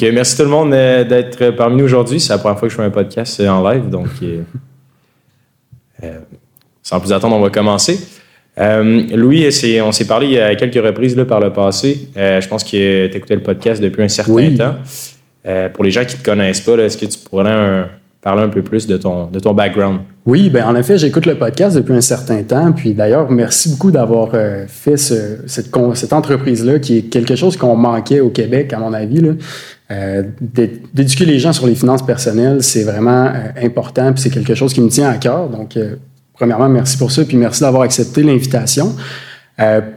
Merci tout le monde d'être parmi nous aujourd'hui. C'est la première fois que je fais un podcast en live, donc sans plus attendre, on va commencer. Louis, on s'est parlé à quelques reprises là, par le passé. je pense que tu écouté le podcast depuis un certain temps. pour les gens qui ne te connaissent pas, est-ce que tu pourrais un, parler un peu plus de ton, de ton background? Oui, ben en effet, j'écoute le podcast depuis un certain temps. Puis d'ailleurs, merci beaucoup d'avoir euh, fait cette, cette entreprise-là, qui est quelque chose qu'on manquait au Québec, à mon avis. Là. Euh, d'éduquer les gens sur les finances personnelles, c'est vraiment euh, important, puis c'est quelque chose qui me tient à cœur. Donc, premièrement, merci pour ça, puis merci d'avoir accepté l'invitation.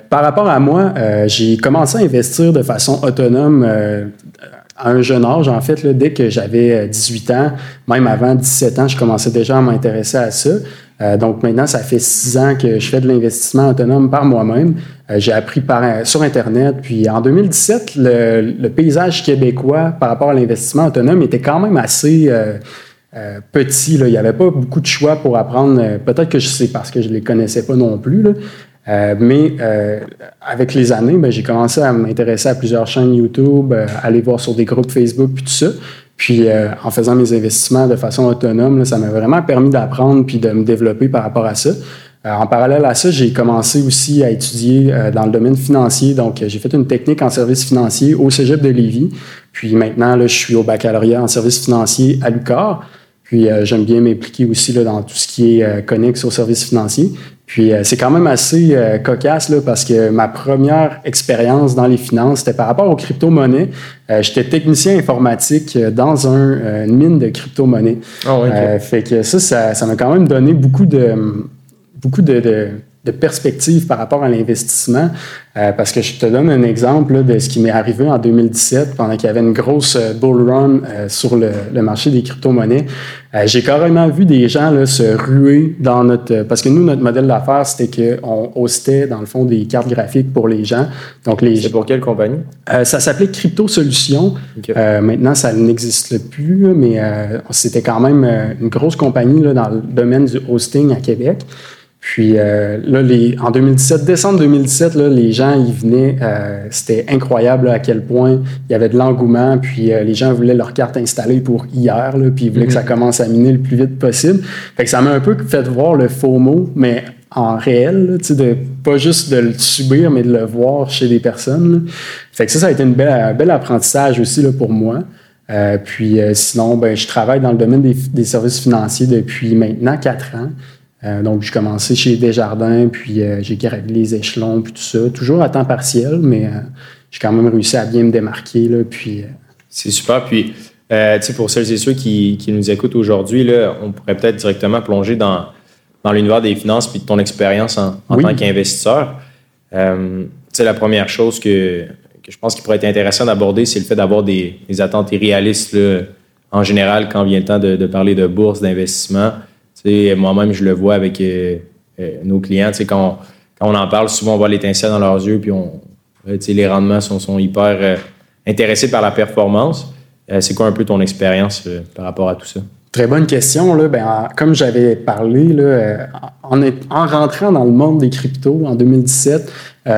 par rapport à moi, j'ai commencé à investir de façon autonome à un jeune âge, en fait, dès que j'avais 18 euh, ans, même avant 17 ans, je commençais déjà à m'intéresser à ça. Euh, donc maintenant, ça fait six ans que je fais de l'investissement autonome par moi-même. Euh, j'ai appris par, sur Internet. Puis en 2017, le, paysage québécois par rapport à l'investissement autonome était quand même assez petit. Là. Il n'y avait pas beaucoup de choix pour apprendre. Peut-être que c'est parce que je ne les connaissais pas non plus. Là. Euh, mais euh, avec les années, ben, j'ai commencé à m'intéresser à plusieurs chaînes YouTube, euh, aller voir sur des groupes Facebook, puis tout ça. Puis en faisant mes investissements de façon autonome, ça m'a vraiment permis d'apprendre puis de me développer par rapport à ça. en parallèle à ça, j'ai commencé aussi à étudier dans le domaine financier. Donc, j'ai fait une technique en service financier au Cégep de Lévis. Puis maintenant, là, je suis au baccalauréat en service financier à l'UQAR. Puis j'aime bien m'impliquer aussi là, dans tout ce qui est connexe au service financier. Puis euh, c'est quand même assez euh, cocasse là, parce que ma première expérience dans les finances, c'était par rapport aux crypto-monnaies. Euh, j'étais technicien informatique dans un, une mine de crypto-monnaies. Oh, fait que ça, ça m'a quand même donné beaucoup de beaucoup de de perspective par rapport à l'investissement. Euh, parce que je te donne un exemple de ce qui m'est arrivé en 2017 pendant qu'il y avait une grosse euh, bull run euh, sur le, marché des crypto-monnaies. J'ai carrément vu des gens là, se ruer dans notre... Parce que nous, notre modèle d'affaires, c'était qu'on hostait, dans le fond, des cartes graphiques pour les gens. Donc les C'est pour quelle compagnie? ça s'appelait Crypto Solutions. maintenant, ça n'existe plus, mais c'était quand même une grosse compagnie là, dans le domaine du hosting à Québec. Puis euh, là, les, en 2017, décembre 2017, là, les gens ils venaient. Euh, c'était incroyable à quel point il y avait de l'engouement. Puis euh, les gens voulaient leur carte installée pour hier. Là, puis ils voulaient que ça mhm. commence à miner le plus vite possible. Fait que ça m'a un peu fait voir le faux mot, mais en réel, sais, de pas juste de le subir, mais de le voir chez des personnes. Fait que ça, ça a été une belle, un bel apprentissage aussi là, pour moi. puis sinon, ben, je travaille dans le domaine des, des services financiers depuis maintenant quatre ans. Euh, donc, j'ai commencé chez Desjardins, puis euh, j'ai gravé les échelons, puis tout ça. Toujours à temps partiel, mais euh, j'ai quand même réussi à bien me démarquer. Là, puis, C'est super. Puis, tu sais, pour celles et ceux qui, nous écoutent aujourd'hui, on pourrait peut-être directement plonger dans, dans l'univers des finances puis de ton expérience en, tant qu'investisseur. tu sais, la première chose que, je pense qu'il pourrait être intéressant d'aborder, c'est le fait d'avoir des, attentes irréalistes en général quand vient le temps de parler de bourse, d'investissement. Moi-même, je le vois avec euh, euh, nos clients. Quand quand on en parle, souvent, on voit l'étincelle dans leurs yeux, puis on, euh, les rendements sont hyper intéressés par la performance. c'est quoi un peu ton expérience par rapport à tout ça? Très bonne question. Là. Ben, comme j'avais parlé, là, en, en, rentrant dans le monde des cryptos en 2017,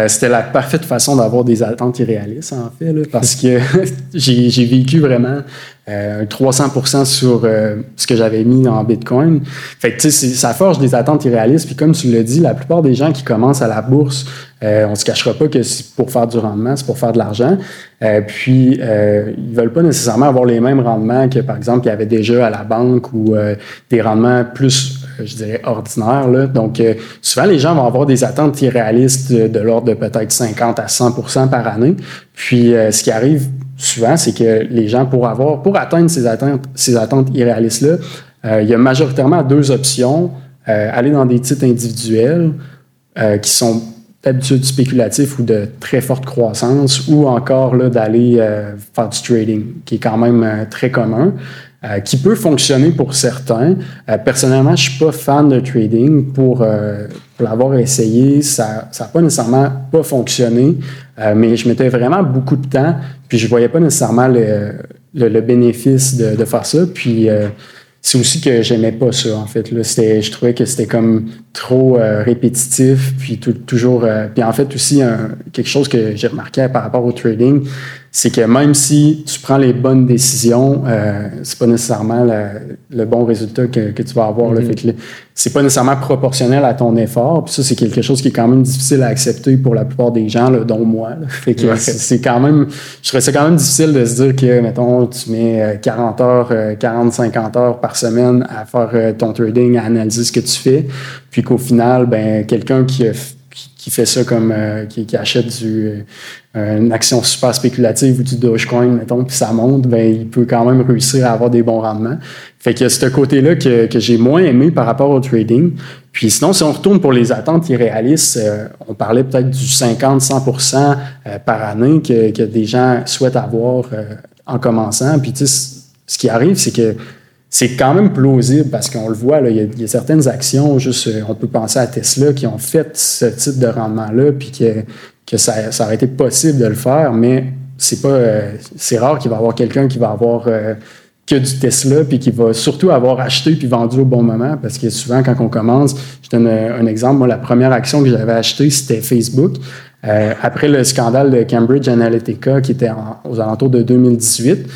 c'était la parfaite façon d'avoir des attentes irréalistes, en fait, là, parce que j'ai vécu vraiment euh, 300% sur euh, ce que j'avais mis en Bitcoin. Fait que, ça forge des attentes irréalistes. Puis comme tu l'as dit, la plupart des gens qui commencent à la bourse, euh, on se cachera pas que c'est pour faire du rendement, c'est pour faire de l'argent. Euh, puis, euh, ils veulent pas nécessairement avoir les mêmes rendements que, par exemple, qu'il y avait déjà à la banque ou des rendements plus, je dirais, ordinaires. Là. Donc, souvent, les gens vont avoir des attentes irréalistes de, l'ordre de peut-être 50 à 100% par année. Puis, ce qui arrive souvent, c'est que les gens, pour avoir, pour atteindre ces attentes, ces attentes irréalistes-là, euh, il y a majoritairement deux options. Euh, aller dans des titres individuels euh, qui sont d'habitude spéculatifs ou de très forte croissance, ou encore d'aller faire du trading, qui est quand même très commun. Euh, qui peut fonctionner pour certains. Euh, personnellement, je suis pas fan de trading. Pour, euh, l'avoir essayé, ça n'a pas nécessairement pas fonctionné, mais je mettais vraiment beaucoup de temps, puis je voyais pas nécessairement le, le, bénéfice de, de, faire ça. Puis c'est aussi que j'aimais pas ça, en fait. Là, je trouvais que c'était comme trop répétitif, puis toujours... puis en fait, aussi, quelque chose que j'ai remarqué par rapport au trading, c'est que même si tu prends les bonnes décisions, euh, c'est pas nécessairement le bon résultat que, tu vas avoir. Mm -hmm. c'est pas nécessairement proportionnel à ton effort. Puis ça, c'est quelque chose qui est quand même difficile à accepter pour la plupart des gens, là, dont moi. Fait que c'est quand même, je trouve ça quand même difficile de se dire que, mettons, tu mets 40 euh, heures, 40, euh, 50 heures par semaine à faire euh, ton trading, à analyser ce que tu fais, puis qu'au final, ben quelqu'un qui a qui fait ça comme euh, qui, achète euh, une action super spéculative ou du Dogecoin, mettons, puis ça monte, ben, il peut quand même réussir à avoir des bons rendements. Fait que c'est ce côté-là que, que j'ai moins aimé par rapport au trading. Puis sinon, si on retourne pour les attentes irréalistes, euh, on parlait peut-être du 50-100 par année que, que, des gens souhaitent avoir en commençant. Puis tu sais, ce qui arrive, c'est que c'est quand même plausible parce qu'on le voit, il, y a, certaines actions, juste, euh, on peut penser à Tesla, qui ont fait ce type de rendement-là, puis que, que ça, ça, aurait été possible de le faire, mais c'est pas, euh, c'est rare qu'il va y avoir quelqu'un qui va avoir euh, que du Tesla, puis qui va surtout avoir acheté puis vendu au bon moment, parce que souvent, quand on commence, je donne un, exemple, moi, la première action que j'avais achetée, c'était Facebook. après le scandale de Cambridge Analytica, qui était aux alentours de 2018,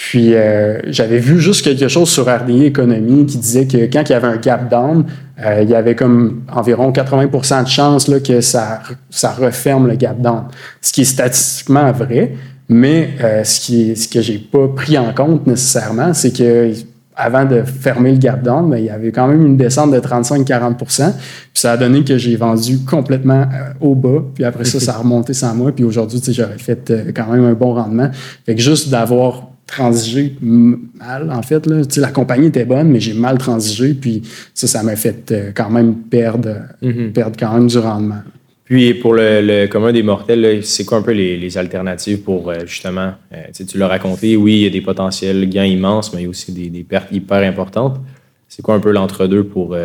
puis euh, j'avais vu juste quelque chose sur RDI Économie qui disait que quand il y avait un gap down, euh, il y avait comme environ 80% de chances là, que ça, ça referme le gap down. Ce qui est statistiquement vrai, mais euh, ce, qui ce que j'ai pas pris en compte nécessairement, c'est que avant de fermer le gap down, ben, il y avait quand même une descente de 35-40% Puis ça a donné que j'ai vendu complètement au bas. Puis après ça, ça a remonté sans moi. Puis aujourd'hui, j'aurais fait quand même un bon rendement. Fait que juste d'avoir transigé mal, en fait. Là. La compagnie était bonne, mais j'ai mal transigé, puis ça, ça m'a fait euh, quand même perdre, mm-hmm. perdre quand même du rendement. Puis pour le, commun des mortels, c'est quoi un peu les, alternatives pour euh, justement, euh, tu l'as raconté, oui, il y a des potentiels gains immenses, mais il y a aussi des, des pertes hyper importantes. C'est quoi un peu l'entre-deux pour,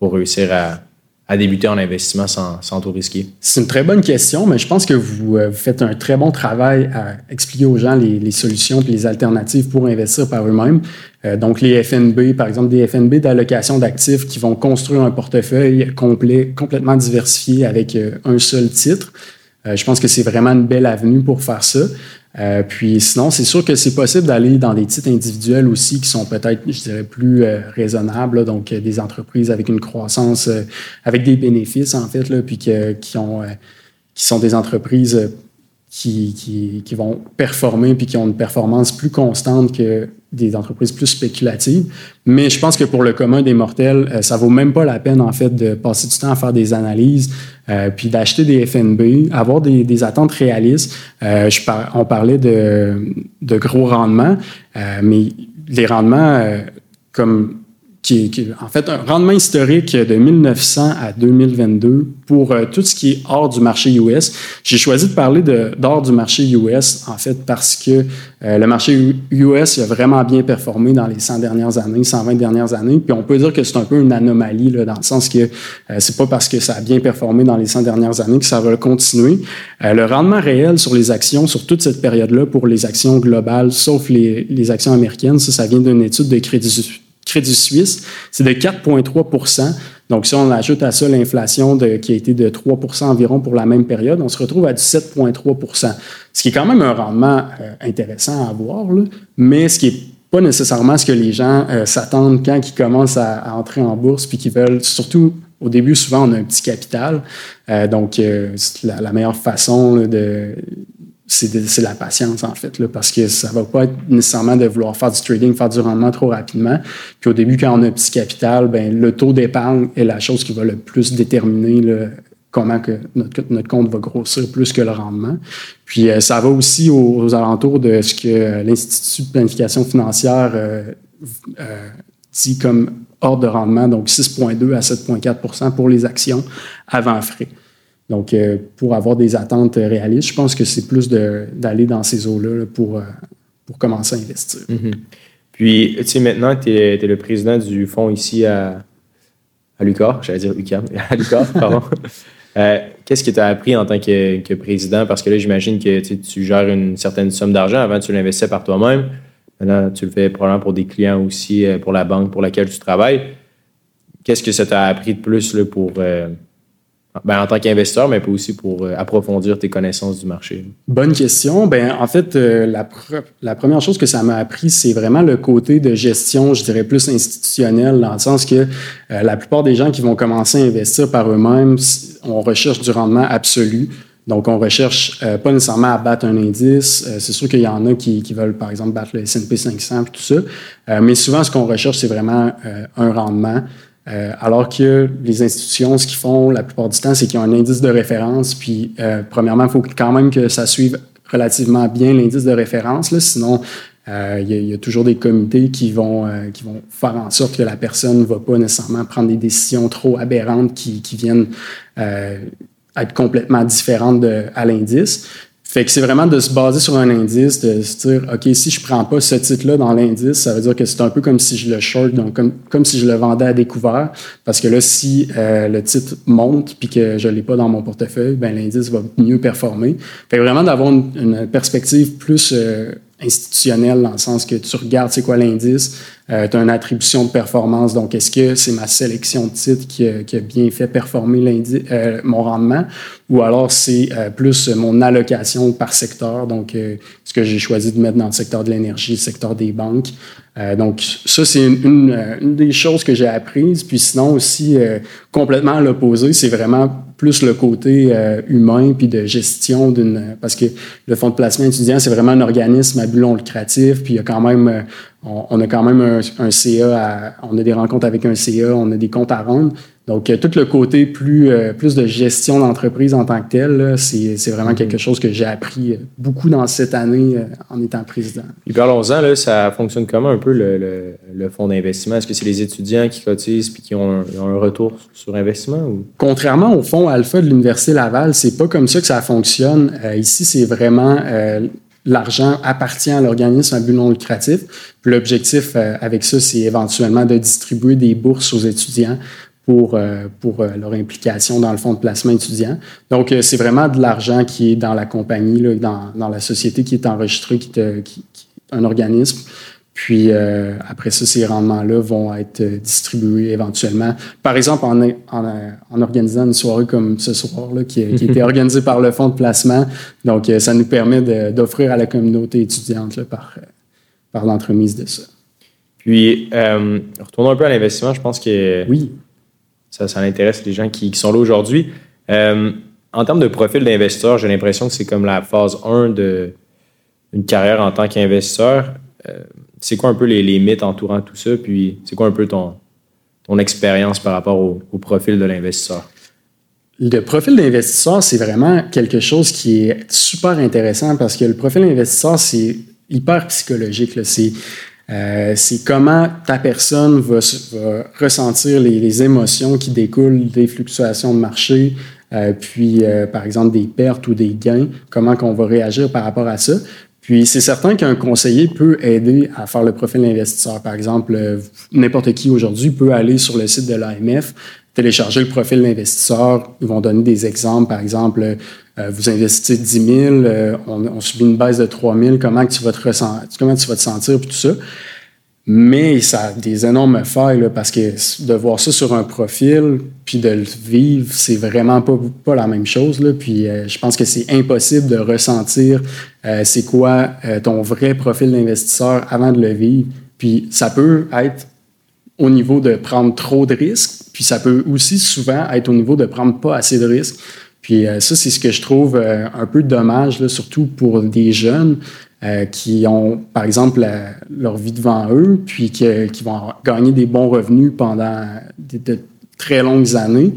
pour réussir à, à débuter en investissement sans, sans tout risquer? C'est une très bonne question, mais je pense que vous, euh, faites un très bon travail à expliquer aux gens les, solutions et les alternatives pour investir par eux-mêmes. Euh, donc, les FNB, par exemple, des FNB d'allocation d'actifs qui vont construire un portefeuille complet, complètement diversifié avec euh, un seul titre. je pense que c'est vraiment une belle avenue pour faire ça. Euh, puis sinon, c'est sûr que c'est possible d'aller dans des titres individuels aussi qui sont peut-être, je dirais, plus euh, raisonnables, donc euh, des entreprises avec une croissance, avec des bénéfices en fait, puis qui sont des entreprises qui, qui, qui, vont performer puis qui ont une performance plus constante que des entreprises plus spéculatives. Mais je pense que pour le commun des mortels, euh, ça vaut même pas la peine en fait de passer du temps à faire des analyses euh, puis d'acheter des FNB, avoir des, des attentes réalistes. Euh, je on parlait de, de gros rendements, euh, mais les rendements euh, comme qui, qui, en fait un rendement historique de 1900 à 2022 pour euh, tout ce qui est hors du marché US. J'ai choisi de parler de d'hors du marché US en fait parce que euh, le marché US a vraiment bien performé dans les 100 dernières années, 120 dernières années. Puis on peut dire que c'est un peu une anomalie là, dans le sens que euh, c'est pas parce que ça a bien performé dans les 100 dernières années que ça va continuer. le rendement réel sur les actions sur toute cette période-là pour les actions globales, sauf les, les actions américaines, ça, ça vient d'une étude de Crédit Crédit Suisse, c'est de 4,3% Donc, si on ajoute à ça l'inflation qui a été de 3% environ pour la même période, on se retrouve à du 7,3 Ce qui est quand même un rendement euh, intéressant à avoir, mais ce qui n'est pas nécessairement ce que les gens euh, s'attendent quand ils commencent à, entrer en bourse puis qu'ils veulent, surtout au début, souvent, on a un petit capital. Euh, donc, la, la, meilleure façon de, c'est la patience, en fait, parce que ça va pas être nécessairement de vouloir faire du trading, faire du rendement trop rapidement. Puis au début, quand on a un petit capital, ben, le taux d'épargne est la chose qui va le plus déterminer comment que notre, notre, compte va grossir plus que le rendement. Puis euh, ça va aussi aux, alentours de ce que l'Institut de planification financière euh, euh, dit comme ordre de rendement, donc 6,2 à 7,4% pour les actions avant frais. Donc, euh, pour avoir des attentes réalistes, je pense que c'est plus d'aller dans ces eaux-là pour, euh, pour commencer à investir. Mm-hmm. Puis, tu sais, maintenant, tu es, le président du fonds ici à, à Lucar, j'allais dire UCAM, à Lucar, pardon. Euh, qu'est-ce que tu as appris en tant que, président? Parce que là, j'imagine que tu gères une certaine somme d'argent. Avant, tu l'investissais par toi-même. Maintenant, tu le fais probablement pour des clients aussi, pour la banque pour laquelle tu travailles. Qu'est-ce que ça t'a appris de plus là, pour Ben, en tant qu'investisseur, mais aussi pour euh, approfondir tes connaissances du marché? Bonne question. Ben, en fait, euh, la, première chose que ça m'a appris, c'est vraiment le côté de gestion, je dirais plus institutionnel, dans le sens que euh, la plupart des gens qui vont commencer à investir par eux-mêmes, on recherche du rendement absolu. Donc, on recherche pas nécessairement à battre un indice. c'est sûr qu'il y en a qui, qui, veulent, par exemple, battre le S&P 500 et tout ça. mais souvent, ce qu'on recherche, c'est vraiment un rendement. Euh, alors que les institutions, ce qu'ils font la plupart du temps, c'est qu'ils ont un indice de référence. Puis, euh, premièrement, il faut quand même que ça suive relativement bien l'indice de référence. Sinon, euh, il y, a toujours des comités qui vont, qui vont faire en sorte que la personne ne va pas nécessairement prendre des décisions trop aberrantes qui, viennent être complètement différentes à l'indice. Fait que c'est vraiment de se baser sur un indice, de se dire, OK, si je prends pas ce titre-là dans l'indice, ça veut dire que c'est un peu comme si je le short, donc comme, comme si je le vendais à découvert. Parce que là, si euh, le titre monte puis que je l'ai pas dans mon portefeuille, ben l'indice va mieux performer. Fait que vraiment d'avoir une, perspective plus euh, institutionnelle dans le sens que tu regardes c'est quoi l'indice, euh, une attribution de performance. Donc, est-ce que c'est ma sélection de titres qui a, bien fait performer euh, mon rendement? Ou alors c'est euh, plus mon allocation par secteur, donc ce que j'ai choisi de mettre dans le secteur de l'énergie, le secteur des banques. donc, ça, c'est une, une, des choses que j'ai apprises. Puis sinon aussi, complètement à l'opposé, c'est vraiment plus le côté humain puis de gestion d'une... Parce que le fonds de placement étudiant, c'est vraiment un organisme à but lucratif, puis il y a quand même on, a quand même un, CA, on a des rencontres avec un CA, on a des comptes à rendre. Donc, euh, tout le côté plus, euh, plus de gestion d'entreprise en tant que tel, c'est vraiment quelque chose que j'ai appris euh, beaucoup dans cette année en étant président. Puis parlons-en, ça fonctionne comment un peu le, le, fonds d'investissement? Est-ce que c'est les étudiants qui cotisent puis qui ont un, retour sur investissement? Ou? Contrairement au fonds Alpha de l'Université Laval, c'est pas comme ça que ça fonctionne. ici, c'est vraiment l'argent appartient à l'organisme à but non lucratif. L'objectif euh, avec ça, c'est éventuellement de distribuer des bourses aux étudiants pour, euh, pour euh, leur implication dans le fonds de placement étudiant. Donc, c'est vraiment de l'argent qui est dans la compagnie, là, dans, dans, la société qui est enregistrée, qui, est qui, un organisme puis euh, après ça, ces rendements-là vont être distribués éventuellement. Par exemple, en, en, organisant une soirée comme ce soir, là, qui, qui a été organisée par le fonds de placement. Donc, euh, ça nous permet d'offrir à la communauté étudiante là, par, euh, par l'entremise de ça. Puis, euh, retournons un peu à l'investissement. Je pense que oui. ça, ça intéresse les gens qui, qui sont là aujourd'hui. en termes de profil d'investisseur, j'ai l'impression que c'est comme la phase 1 d'une carrière en tant qu'investisseur c'est quoi un peu les, les, mythes entourant tout ça? Puis c'est quoi un peu ton, expérience par rapport au, profil de l'investisseur? Le profil d'investisseur, c'est vraiment quelque chose qui est super intéressant parce que le profil d'investisseur, c'est hyper psychologique. Euh, c'est comment ta personne va, ressentir les, émotions qui découlent des fluctuations de marché, euh, puis euh, par exemple des pertes ou des gains, comment qu'on va réagir par rapport à ça. Puis c'est certain qu'un conseiller peut aider à faire le profil d'investisseur. Par exemple, euh, n'importe qui aujourd'hui peut aller sur le site de l'AMF, télécharger le profil d'investisseur. Ils vont donner des exemples. Par exemple, euh, vous investissez 10 000, euh, on, subit une baisse de 3 000. Comment tu vas te comment tu vas te sentir, puis tout ça. Mais ça a des énormes failles là, parce que de voir ça sur un profil puis de le vivre, c'est vraiment pas, pas la même chose. Là. Puis euh, je pense que c'est impossible de ressentir euh, c'est quoi euh, ton vrai profil d'investisseur avant de le vivre. Puis ça peut être au niveau de prendre trop de risques, puis ça peut aussi souvent être au niveau de prendre pas assez de risques. Puis ça, c'est ce que je trouve un peu dommage, surtout pour des jeunes. Euh, qui ont, par exemple, leur vie devant eux, puis qui vont gagner des bons revenus pendant de, très longues années,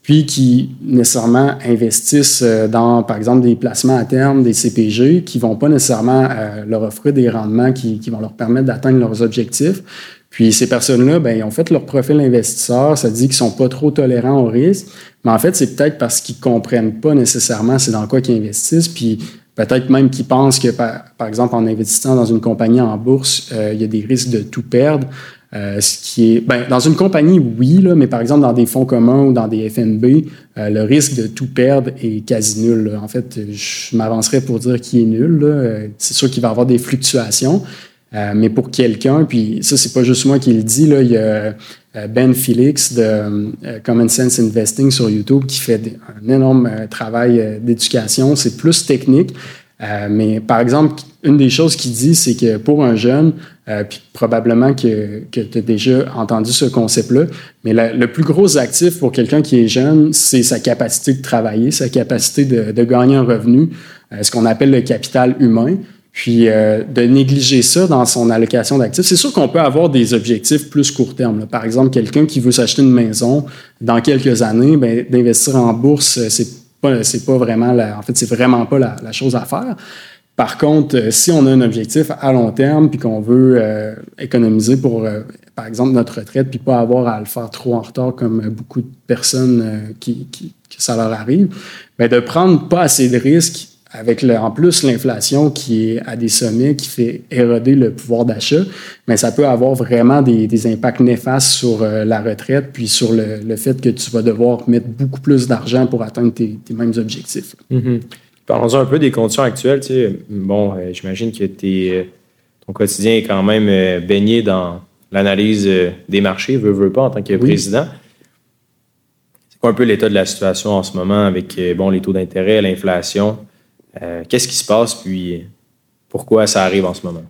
puis qui nécessairement investissent euh, dans, par exemple, des placements à terme, des CPG, qui vont pas nécessairement euh, leur offrir des rendements qui, qui vont leur permettre d'atteindre leurs objectifs. Puis ces personnes-là, ben, ils ont fait leur profil investisseur, ça dit qu'ils sont pas trop tolérants au risque, mais en fait, c'est peut-être parce qu'ils comprennent pas nécessairement c'est dans quoi qu'ils investissent, puis Peut-être même qu'ils pensent que, par, exemple, en investissant dans une compagnie en bourse, euh, il y a des risques de tout perdre. Euh, ce qui est, ben, dans une compagnie, oui, là, mais par exemple, dans des fonds communs ou dans des FNB, euh, le risque de tout perdre est quasi nul. En fait, je m'avancerais pour dire qu'il est nul. C'est sûr qu'il va y avoir des fluctuations, mais pour quelqu'un, puis ça, c'est pas juste moi qui le dis, là, il y a Ben Felix de Common Sense Investing sur YouTube qui fait un énorme travail d'éducation. C'est plus technique, mais par exemple, une des choses qu'il dit, c'est que pour un jeune, euh, puis probablement que, que tu as déjà entendu ce concept-là, mais le plus gros actif pour quelqu'un qui est jeune, c'est sa capacité de travailler, sa capacité de, de gagner un revenu, euh, ce qu'on appelle le capital humain. Puis euh, de négliger ça dans son allocation d'actifs, c'est sûr qu'on peut avoir des objectifs plus court terme. Par exemple, quelqu'un qui veut s'acheter une maison dans quelques années, ben, d'investir en bourse, c'est pas, c'est pas vraiment la, en fait, c'est vraiment pas la, chose à faire. Par contre, euh, si on a un objectif à long terme puis qu'on veut euh, économiser pour, euh, par exemple, notre retraite, puis pas avoir à le faire trop en retard comme beaucoup de personnes qui, qui, que ça leur arrive, bien, de prendre pas assez de risques avec le, en plus l'inflation qui est à des sommets, qui fait éroder le pouvoir d'achat, mais ça peut avoir vraiment des, des impacts néfastes sur la retraite, puis sur le, le, fait que tu vas devoir mettre beaucoup plus d'argent pour atteindre tes, tes mêmes objectifs. Mm-hmm. Parlons un peu des conditions actuelles. Tu sais. Bon, euh, j'imagine que euh, ton quotidien est quand même euh, baigné dans l'analyse des marchés, veut, veut pas, en tant que président. C'est quoi un peu l'état de la situation en ce moment avec bon, les taux d'intérêt, l'inflation? Qu'est-ce qui se passe, puis pourquoi ça arrive en ce moment?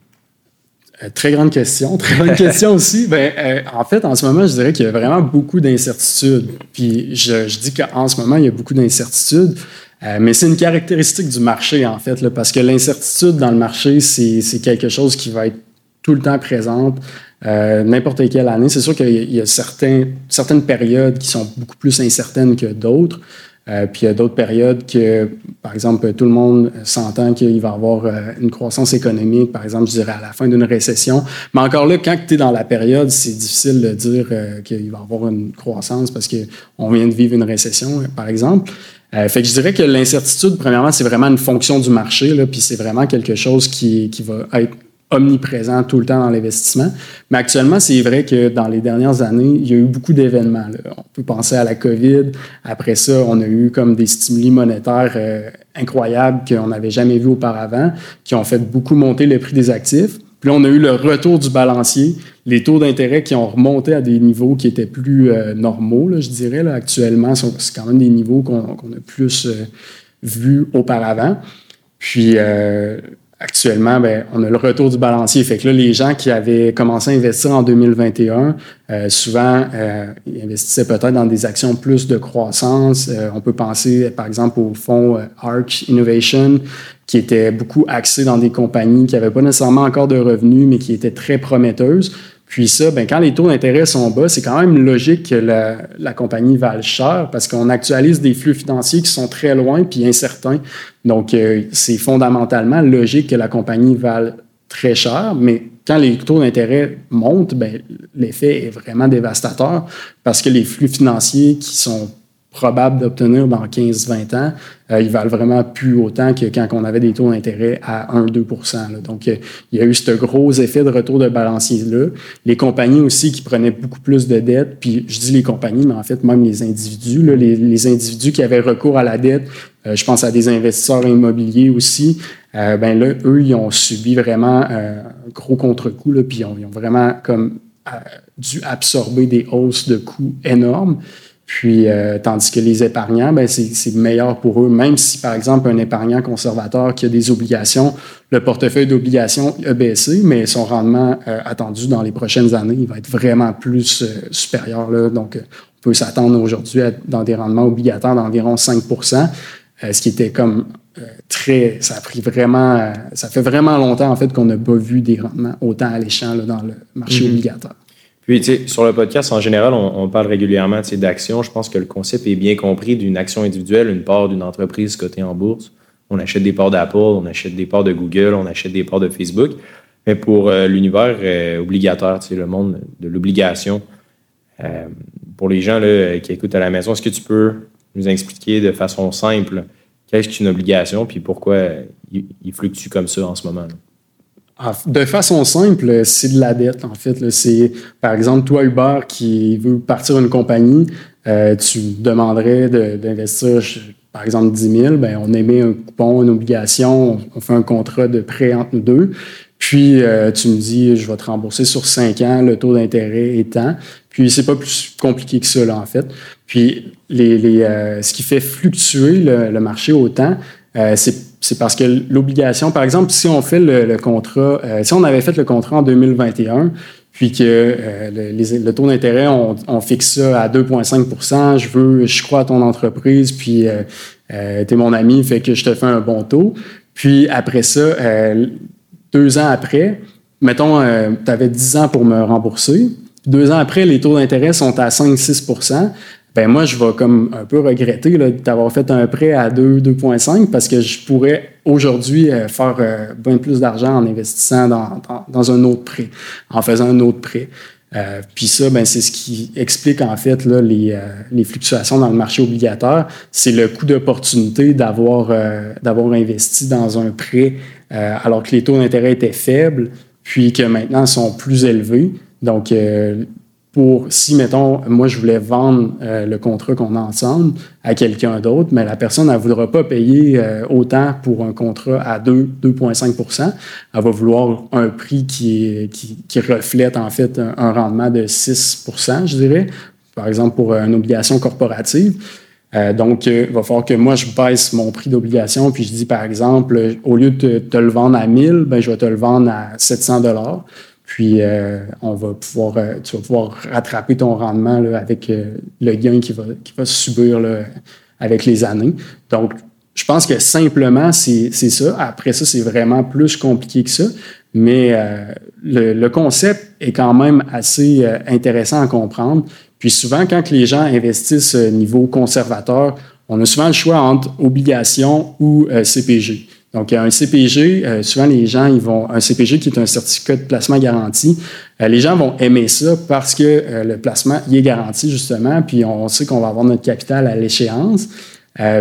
très grande question, très bonne question aussi. Ben, en fait, en ce moment, je dirais qu'il y a vraiment beaucoup d'incertitudes. Puis je, je dis qu'en ce moment, il y a beaucoup d'incertitudes. Euh, mais c'est une caractéristique du marché, en fait, parce que l'incertitude dans le marché, c'est quelque chose qui va être tout le temps présente, euh, n'importe quelle année. C'est sûr qu'il y a certaines périodes qui sont beaucoup plus incertaines que d'autres. Euh, puis il y a d'autres périodes que, par exemple, tout le monde s'entend qu'il va y avoir une croissance économique, par exemple, je dirais à la fin d'une récession. Mais encore là, quand tu es dans la période, c'est difficile de dire qu'il va y avoir une croissance parce qu'on vient de vivre une récession, par exemple. Euh, fait que je dirais que l'incertitude, premièrement, c'est vraiment une fonction du marché, là, puis c'est vraiment quelque chose qui, qui va être omniprésent tout le temps dans l'investissement. Mais actuellement, c'est vrai que dans les dernières années, il y a eu beaucoup d'événements. On peut penser à la COVID. Après ça, on a eu comme des stimuli monétaires euh, incroyables qu'on n'avait jamais vus auparavant, qui ont fait beaucoup monter le prix des actifs. Puis là, on a eu le retour du balancier, les taux d'intérêt qui ont remonté à des niveaux qui étaient plus euh, normaux, je dirais. Actuellement, c'est quand même des niveaux qu'on a plus euh, vus auparavant. Puis actuellement, ben, on a le retour du balancier. Fait les gens qui avaient commencé à investir en 2021, souvent, ils investissaient peut-être dans des actions plus de croissance. on peut penser, par exemple, au fonds Arch Innovation, qui était beaucoup axé dans des compagnies qui n'avaient pas nécessairement encore de revenus, mais qui étaient très prometteuses. Puis ça, ben, quand les taux d'intérêt sont bas, c'est quand même logique que la, la compagnie vale cher parce qu'on actualise des flux financiers qui sont très loin puis incertains. Donc, euh, c'est fondamentalement logique que la compagnie vale très cher, mais quand les taux d'intérêt montent, ben, l'effet est vraiment dévastateur parce que les flux financiers qui sont probable d'obtenir dans 15-20 ans, euh, ils valent vraiment plus autant que quand on avait des taux d'intérêt à 1-2% Donc, euh, il y a eu ce gros effet de retour de balancier-là. Les compagnies aussi qui prenaient beaucoup plus de dettes, puis je dis les compagnies, mais en fait, même les individus, là, les, les, individus qui avaient recours à la dette, euh, je pense à des investisseurs immobiliers aussi, euh, ben là, eux, ils ont subi vraiment un gros contre-coup, puis ils ont, ils ont vraiment comme dû absorber des hausses de coûts énormes. Puis, euh, tandis que les épargnants, ben, c'est meilleur pour eux. Même si, par exemple, un épargnant conservateur qui a des obligations, le portefeuille d'obligations a baissé, mais son rendement euh, attendu dans les prochaines années, il va être vraiment plus euh, supérieur. Là. Donc, on peut s'attendre aujourd'hui dans des rendements obligataires d'environ 5% ce qui était comme très. Ça a pris vraiment. ça fait vraiment longtemps, en fait, qu'on n'a pas vu des rendements autant alléchants là, dans le marché mm-hmm. obligataire. Puis, tu sais, sur le podcast, en général, on, parle régulièrement d'actions. Je pense que le concept est bien compris d'une action individuelle, une part d'une entreprise cotée en bourse. On achète des parts d'Apple, on achète des parts de Google, on achète des parts de Facebook. Mais pour euh, l'univers euh, obligatoire, tu sais, le monde de l'obligation, euh, pour les gens là, qui écoutent à la maison, est-ce que tu peux nous expliquer de façon simple qu'est-ce qu'une obligation puis pourquoi il, fluctue comme ça en ce moment? Ah, de façon simple, c'est de la dette, en fait. C'est, par exemple, toi, Uber, qui veut partir une compagnie, euh, tu demanderais d'investir, par exemple, 10 000, ben, on émet un coupon, une obligation, on fait un contrat de prêt entre nous deux. Puis tu me dis, je vais te rembourser sur 5 ans, le taux d'intérêt étant. Puis c'est pas plus compliqué que ça, en fait. Puis les, ce qui fait fluctuer le, marché autant, c'est parce que l'obligation, par exemple, si on fait le, contrat, si on avait fait le contrat en 2021, puis que euh, le, taux d'intérêt, on, fixe ça à 2,5% je veux, je crois à ton entreprise, puis euh, euh, tu es mon ami, fait que je te fais un bon taux. Puis après ça, deux ans après, mettons, tu avais 10 ans pour me rembourser. Deux ans après, les taux d'intérêt sont à 5-6 ben moi, je vais comme un peu regretter d'avoir fait un prêt à 2, 2,5 parce que je pourrais aujourd'hui euh, faire euh, bien plus d'argent en investissant dans, dans, un autre prêt, en faisant un autre prêt. Euh, puis ça, ben, c'est ce qui explique en fait là, les, les, fluctuations dans le marché obligataire. C'est le coût d'opportunité d'avoir d'avoir investi dans un prêt alors que les taux d'intérêt étaient faibles, puis que maintenant sont plus élevés. Donc, pour si, mettons, moi, je voulais vendre euh, le contrat qu'on a ensemble à quelqu'un d'autre, mais la personne, elle ne voudra pas payer euh, autant pour un contrat à 2, 2,5% Elle va vouloir un prix qui, qui, reflète, en fait, un, rendement de 6% je dirais, par exemple, pour une obligation corporative. Euh, donc, il va falloir que moi, je baisse mon prix d'obligation, puis je dis, par exemple, au lieu de te, te le vendre à 1000, ben, je vais te le vendre à 700 puis, euh, on va pouvoir, euh, tu vas pouvoir rattraper ton rendement là, avec euh, le gain qui va, qui va subir là, avec les années. Donc, je pense que simplement, c'est ça. Après ça, c'est vraiment plus compliqué que ça. Mais le, le, concept est quand même assez intéressant à comprendre. Puis souvent, quand les gens investissent au niveau conservateur, on a souvent le choix entre obligation ou CPG. Donc, un CPG, euh, souvent les gens, ils vont, un CPG qui est un certificat de placement garanti, euh, les gens vont aimer ça parce que euh, le placement, il est garanti justement, puis on sait qu'on va avoir notre capital à l'échéance.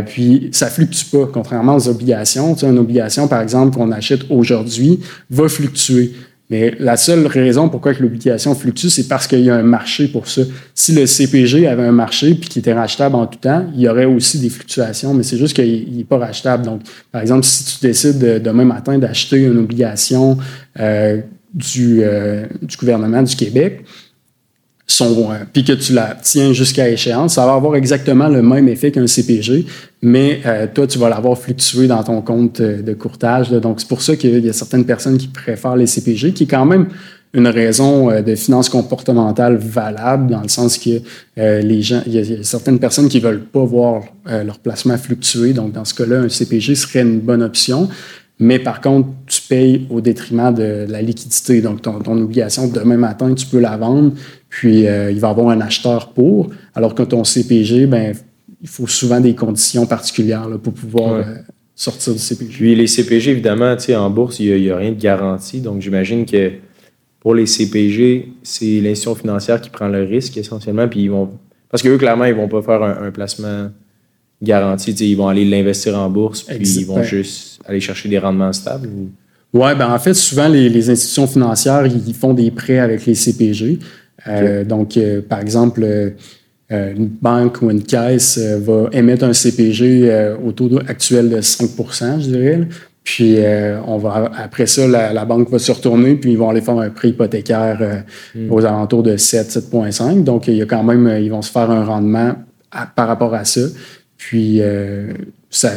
puis ça fluctue pas, contrairement aux obligations. Tu sais, une obligation, par exemple, qu'on achète aujourd'hui, va fluctuer. Mais la seule raison pourquoi l'obligation fluctue, c'est parce qu'il y a un marché pour ça. Si le CPG avait un marché puis qu'il était rachetable en tout temps, il y aurait aussi des fluctuations, mais c'est juste qu'il n'est pas rachetable. Donc, par exemple, si tu décides demain matin d'acheter une obligation euh, du, euh, du gouvernement du Québec, son, euh, puis que tu la tiens jusqu'à échéance, ça va avoir exactement le même effet qu'un CPG, mais euh, toi, tu vas l'avoir fluctué dans ton compte euh, de courtage. Donc, c'est pour ça qu'il y a certaines personnes qui préfèrent les CPG, qui est quand même une raison de finance comportementale valable, dans le sens que les gens, il y, a, certaines personnes qui veulent pas voir leur placement fluctuer. Donc, dans ce cas-là, un CPG serait une bonne option. Mais par contre, tu payes au détriment de la liquidité. Donc, ton obligation, demain matin, tu peux la vendre, puis euh, il va y avoir un acheteur pour. Alors que ton CPG, ben, il faut souvent des conditions particulières pour pouvoir euh, sortir du CPG. Puis les CPG, évidemment, en bourse, il n'y a, rien de garanti. Donc j'imagine que pour les CPG, c'est l'institution financière qui prend le risque essentiellement. Puis ils vont. Parce qu'eux, clairement, ils ne vont pas faire un, placement garanti. Ils vont aller l'investir en bourse, puis ils vont juste aller chercher des rendements stables. Oui, ben en fait, souvent, les, les, institutions financières, ils font des prêts avec les CPG. Euh, donc, euh, par exemple, euh, une banque ou une caisse va émettre un CPG au taux actuel de 5% je dirais. Puis on va après ça, la, banque va se retourner, puis ils vont aller faire un prêt hypothécaire hmm. aux alentours de 7, 7,5. Donc il y a quand même, ils vont se faire un rendement par rapport à ça. Puis ça,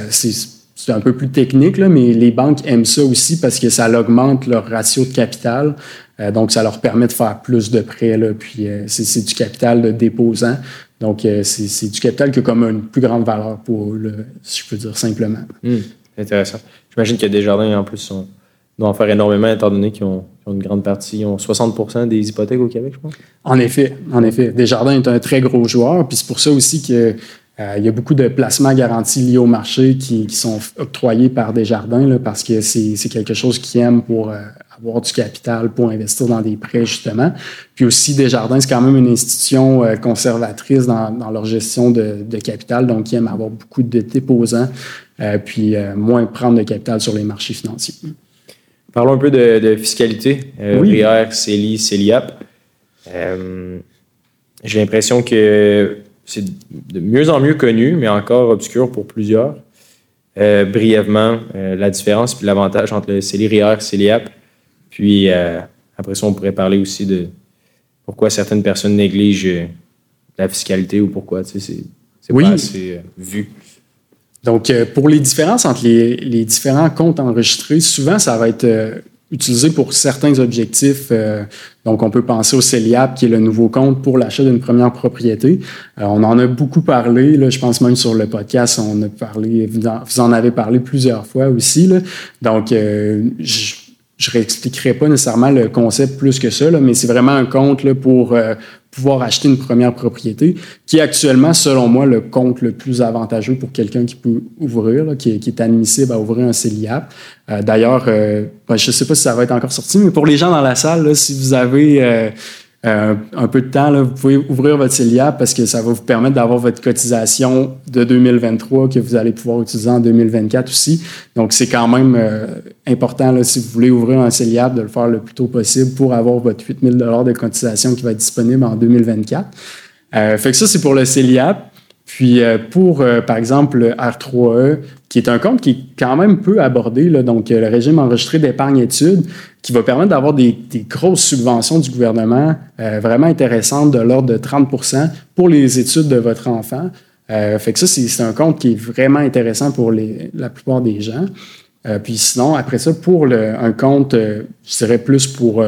c'est un peu plus technique, là, mais les banques aiment ça aussi parce que ça augmente leur ratio de capital. Euh, donc, ça leur permet de faire plus de prêts. Là, puis, euh, c'est du capital de déposant. Donc, euh, c'est du capital qui a comme une plus grande valeur pour eux, si je peux dire simplement. Hmm. intéressant. J'imagine que Desjardins, en plus, doivent en faire énormément, étant donné qu'ils ont, une grande partie, ils ont 60% des hypothèques au Québec, je pense. En effet, en effet. Desjardins est un très gros joueur. Puis, c'est pour ça aussi que il y a beaucoup de placements garantis liés au marché qui, sont octroyés par Desjardins là, parce que c'est quelque chose qu'ils aiment pour avoir du capital pour investir dans des prêts, justement. Puis aussi, Desjardins, c'est quand même une institution euh, conservatrice dans, dans leur gestion de, de, capital, donc ils aiment avoir beaucoup de déposants, euh, puis euh, moins prendre de capital sur les marchés financiers. Parlons un peu de, de fiscalité. oui. REER, CELI, CELIAP. J'ai l'impression que c'est de mieux en mieux connu, mais encore obscur pour plusieurs. brièvement, la différence puis l'avantage entre le CELI, REER, CELIAP Puis après ça, on pourrait parler aussi de pourquoi certaines personnes négligent la fiscalité ou pourquoi, tu sais, c'est pas assez vu. Donc, pour les différences entre les, les, différents comptes enregistrés, souvent, ça va être utilisé pour certains objectifs. Euh, donc, on peut penser au CELIAP, qui est le nouveau compte pour l'achat d'une première propriété. Euh, on en a beaucoup parlé, là, je pense même sur le podcast, on a parlé, vous en avez parlé plusieurs fois aussi. Là. Donc, euh, je je réexpliquerai pas nécessairement le concept plus que ça, là, mais c'est vraiment un compte là, pour pouvoir acheter une première propriété, qui est actuellement, selon moi, le compte le plus avantageux pour quelqu'un qui peut ouvrir, qui, est, admissible à ouvrir un CELIAP. Euh, d'ailleurs, euh, ben, je ne sais pas si ça va être encore sorti, mais pour les gens dans la salle, si vous avez euh, un peu de temps, vous pouvez ouvrir votre CELIAP parce que ça va vous permettre d'avoir votre cotisation de 2023 que vous allez pouvoir utiliser en 2024 aussi. Donc, c'est quand même euh, important, si vous voulez ouvrir un CELIAP, de le faire le plus tôt possible pour avoir votre 8 000 de cotisation qui va être disponible en 2024. Euh, fait que ça, c'est pour le CELIAP. Puis euh, pour, euh, par exemple, le R3E, qui est un compte qui est quand même peu abordé, là, donc euh, le régime enregistré d'épargne études, qui va permettre d'avoir des, grosses subventions du gouvernement vraiment intéressantes de l'ordre de 30% pour les études de votre enfant. fait que ça, c'est un compte qui est vraiment intéressant pour les, la plupart des gens. Puis sinon, après ça, pour un compte, je dirais plus pour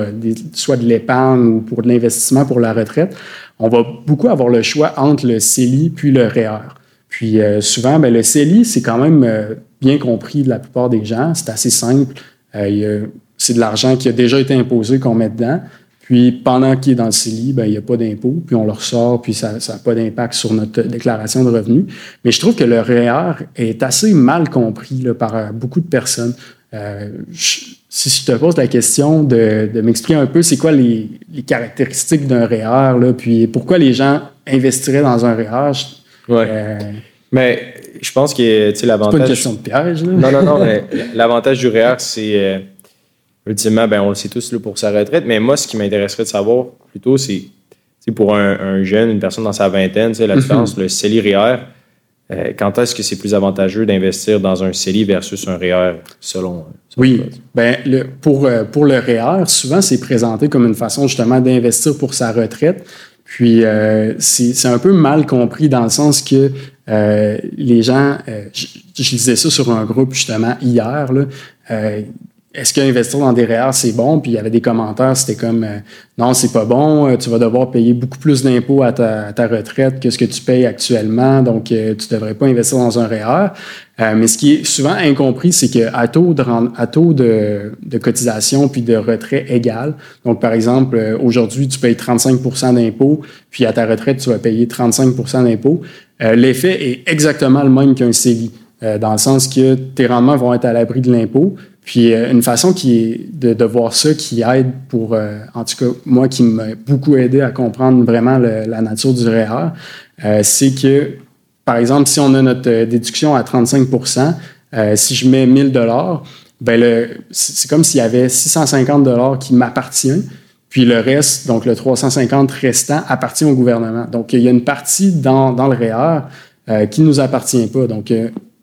soit de l'épargne ou pour de l'investissement pour la retraite, on va beaucoup avoir le choix entre le CELI puis le REER. Puis euh, souvent, ben, le CELI, c'est quand même euh, bien compris de la plupart des gens. C'est assez simple. Euh, c'est de l'argent qui a déjà été imposé qu'on met dedans. Puis pendant qu'il est dans le CELI, ben, il n'y a pas d'impôt, puis on le ressort, puis ça n'a pas d'impact sur notre déclaration de revenus. Mais je trouve que le REER est assez mal compris par beaucoup de personnes. si je te pose la question de, m'expliquer un peu c'est quoi les, caractéristiques d'un REER, là, puis pourquoi les gens investiraient dans un REER. Ouais. Euh, mais je pense que l'avantage. C'est pas une question de piège. Là. Non, non, non. mais l'avantage du REER, c'est euh, ultimement, ben, on le sait tous là, pour sa retraite. Mais moi, ce qui m'intéresserait de savoir plutôt, c'est pour un, jeune, une personne dans sa vingtaine, la mhm. différence, le CELI REER. Euh, quand est-ce que c'est plus avantageux d'investir dans un CELI versus un REER selon, Oui, ben, le, pour, euh, pour le REER, souvent c'est présenté comme une façon justement d'investir pour sa retraite. Puis euh, c'est un peu mal compris dans le sens que les gens, je, je, disais ça sur un groupe justement hier, là, est-ce qu'investir dans des REER, c'est bon? Puis il y avait des commentaires, c'était comme euh, non, c'est pas bon, euh, tu vas devoir payer beaucoup plus d'impôts à ta, retraite que ce que tu payes actuellement, donc euh, tu devrais pas investir dans un REER. mais ce qui est souvent incompris, c'est qu'à taux, de, à taux de, cotisation puis de retrait égal, donc par exemple, aujourd'hui, tu payes 35% d'impôts, puis à ta retraite, tu vas payer 35% d'impôts, l'effet est exactement le même qu'un CELI. dans le sens que tes rendements vont être à l'abri de l'impôt, puis euh, une façon qui est de, voir ça qui aide pour, euh, en tout cas, moi qui m'a beaucoup aidé à comprendre vraiment la nature du REER, euh, c'est que, par exemple, si on a notre déduction à 35% si je mets 1000 dollars, ben c'est comme s'il y avait 650 dollars qui m'appartient, puis le reste, donc le 350 restant, appartient au gouvernement. Donc il y a une partie dans, dans le REER qui ne nous appartient pas. Donc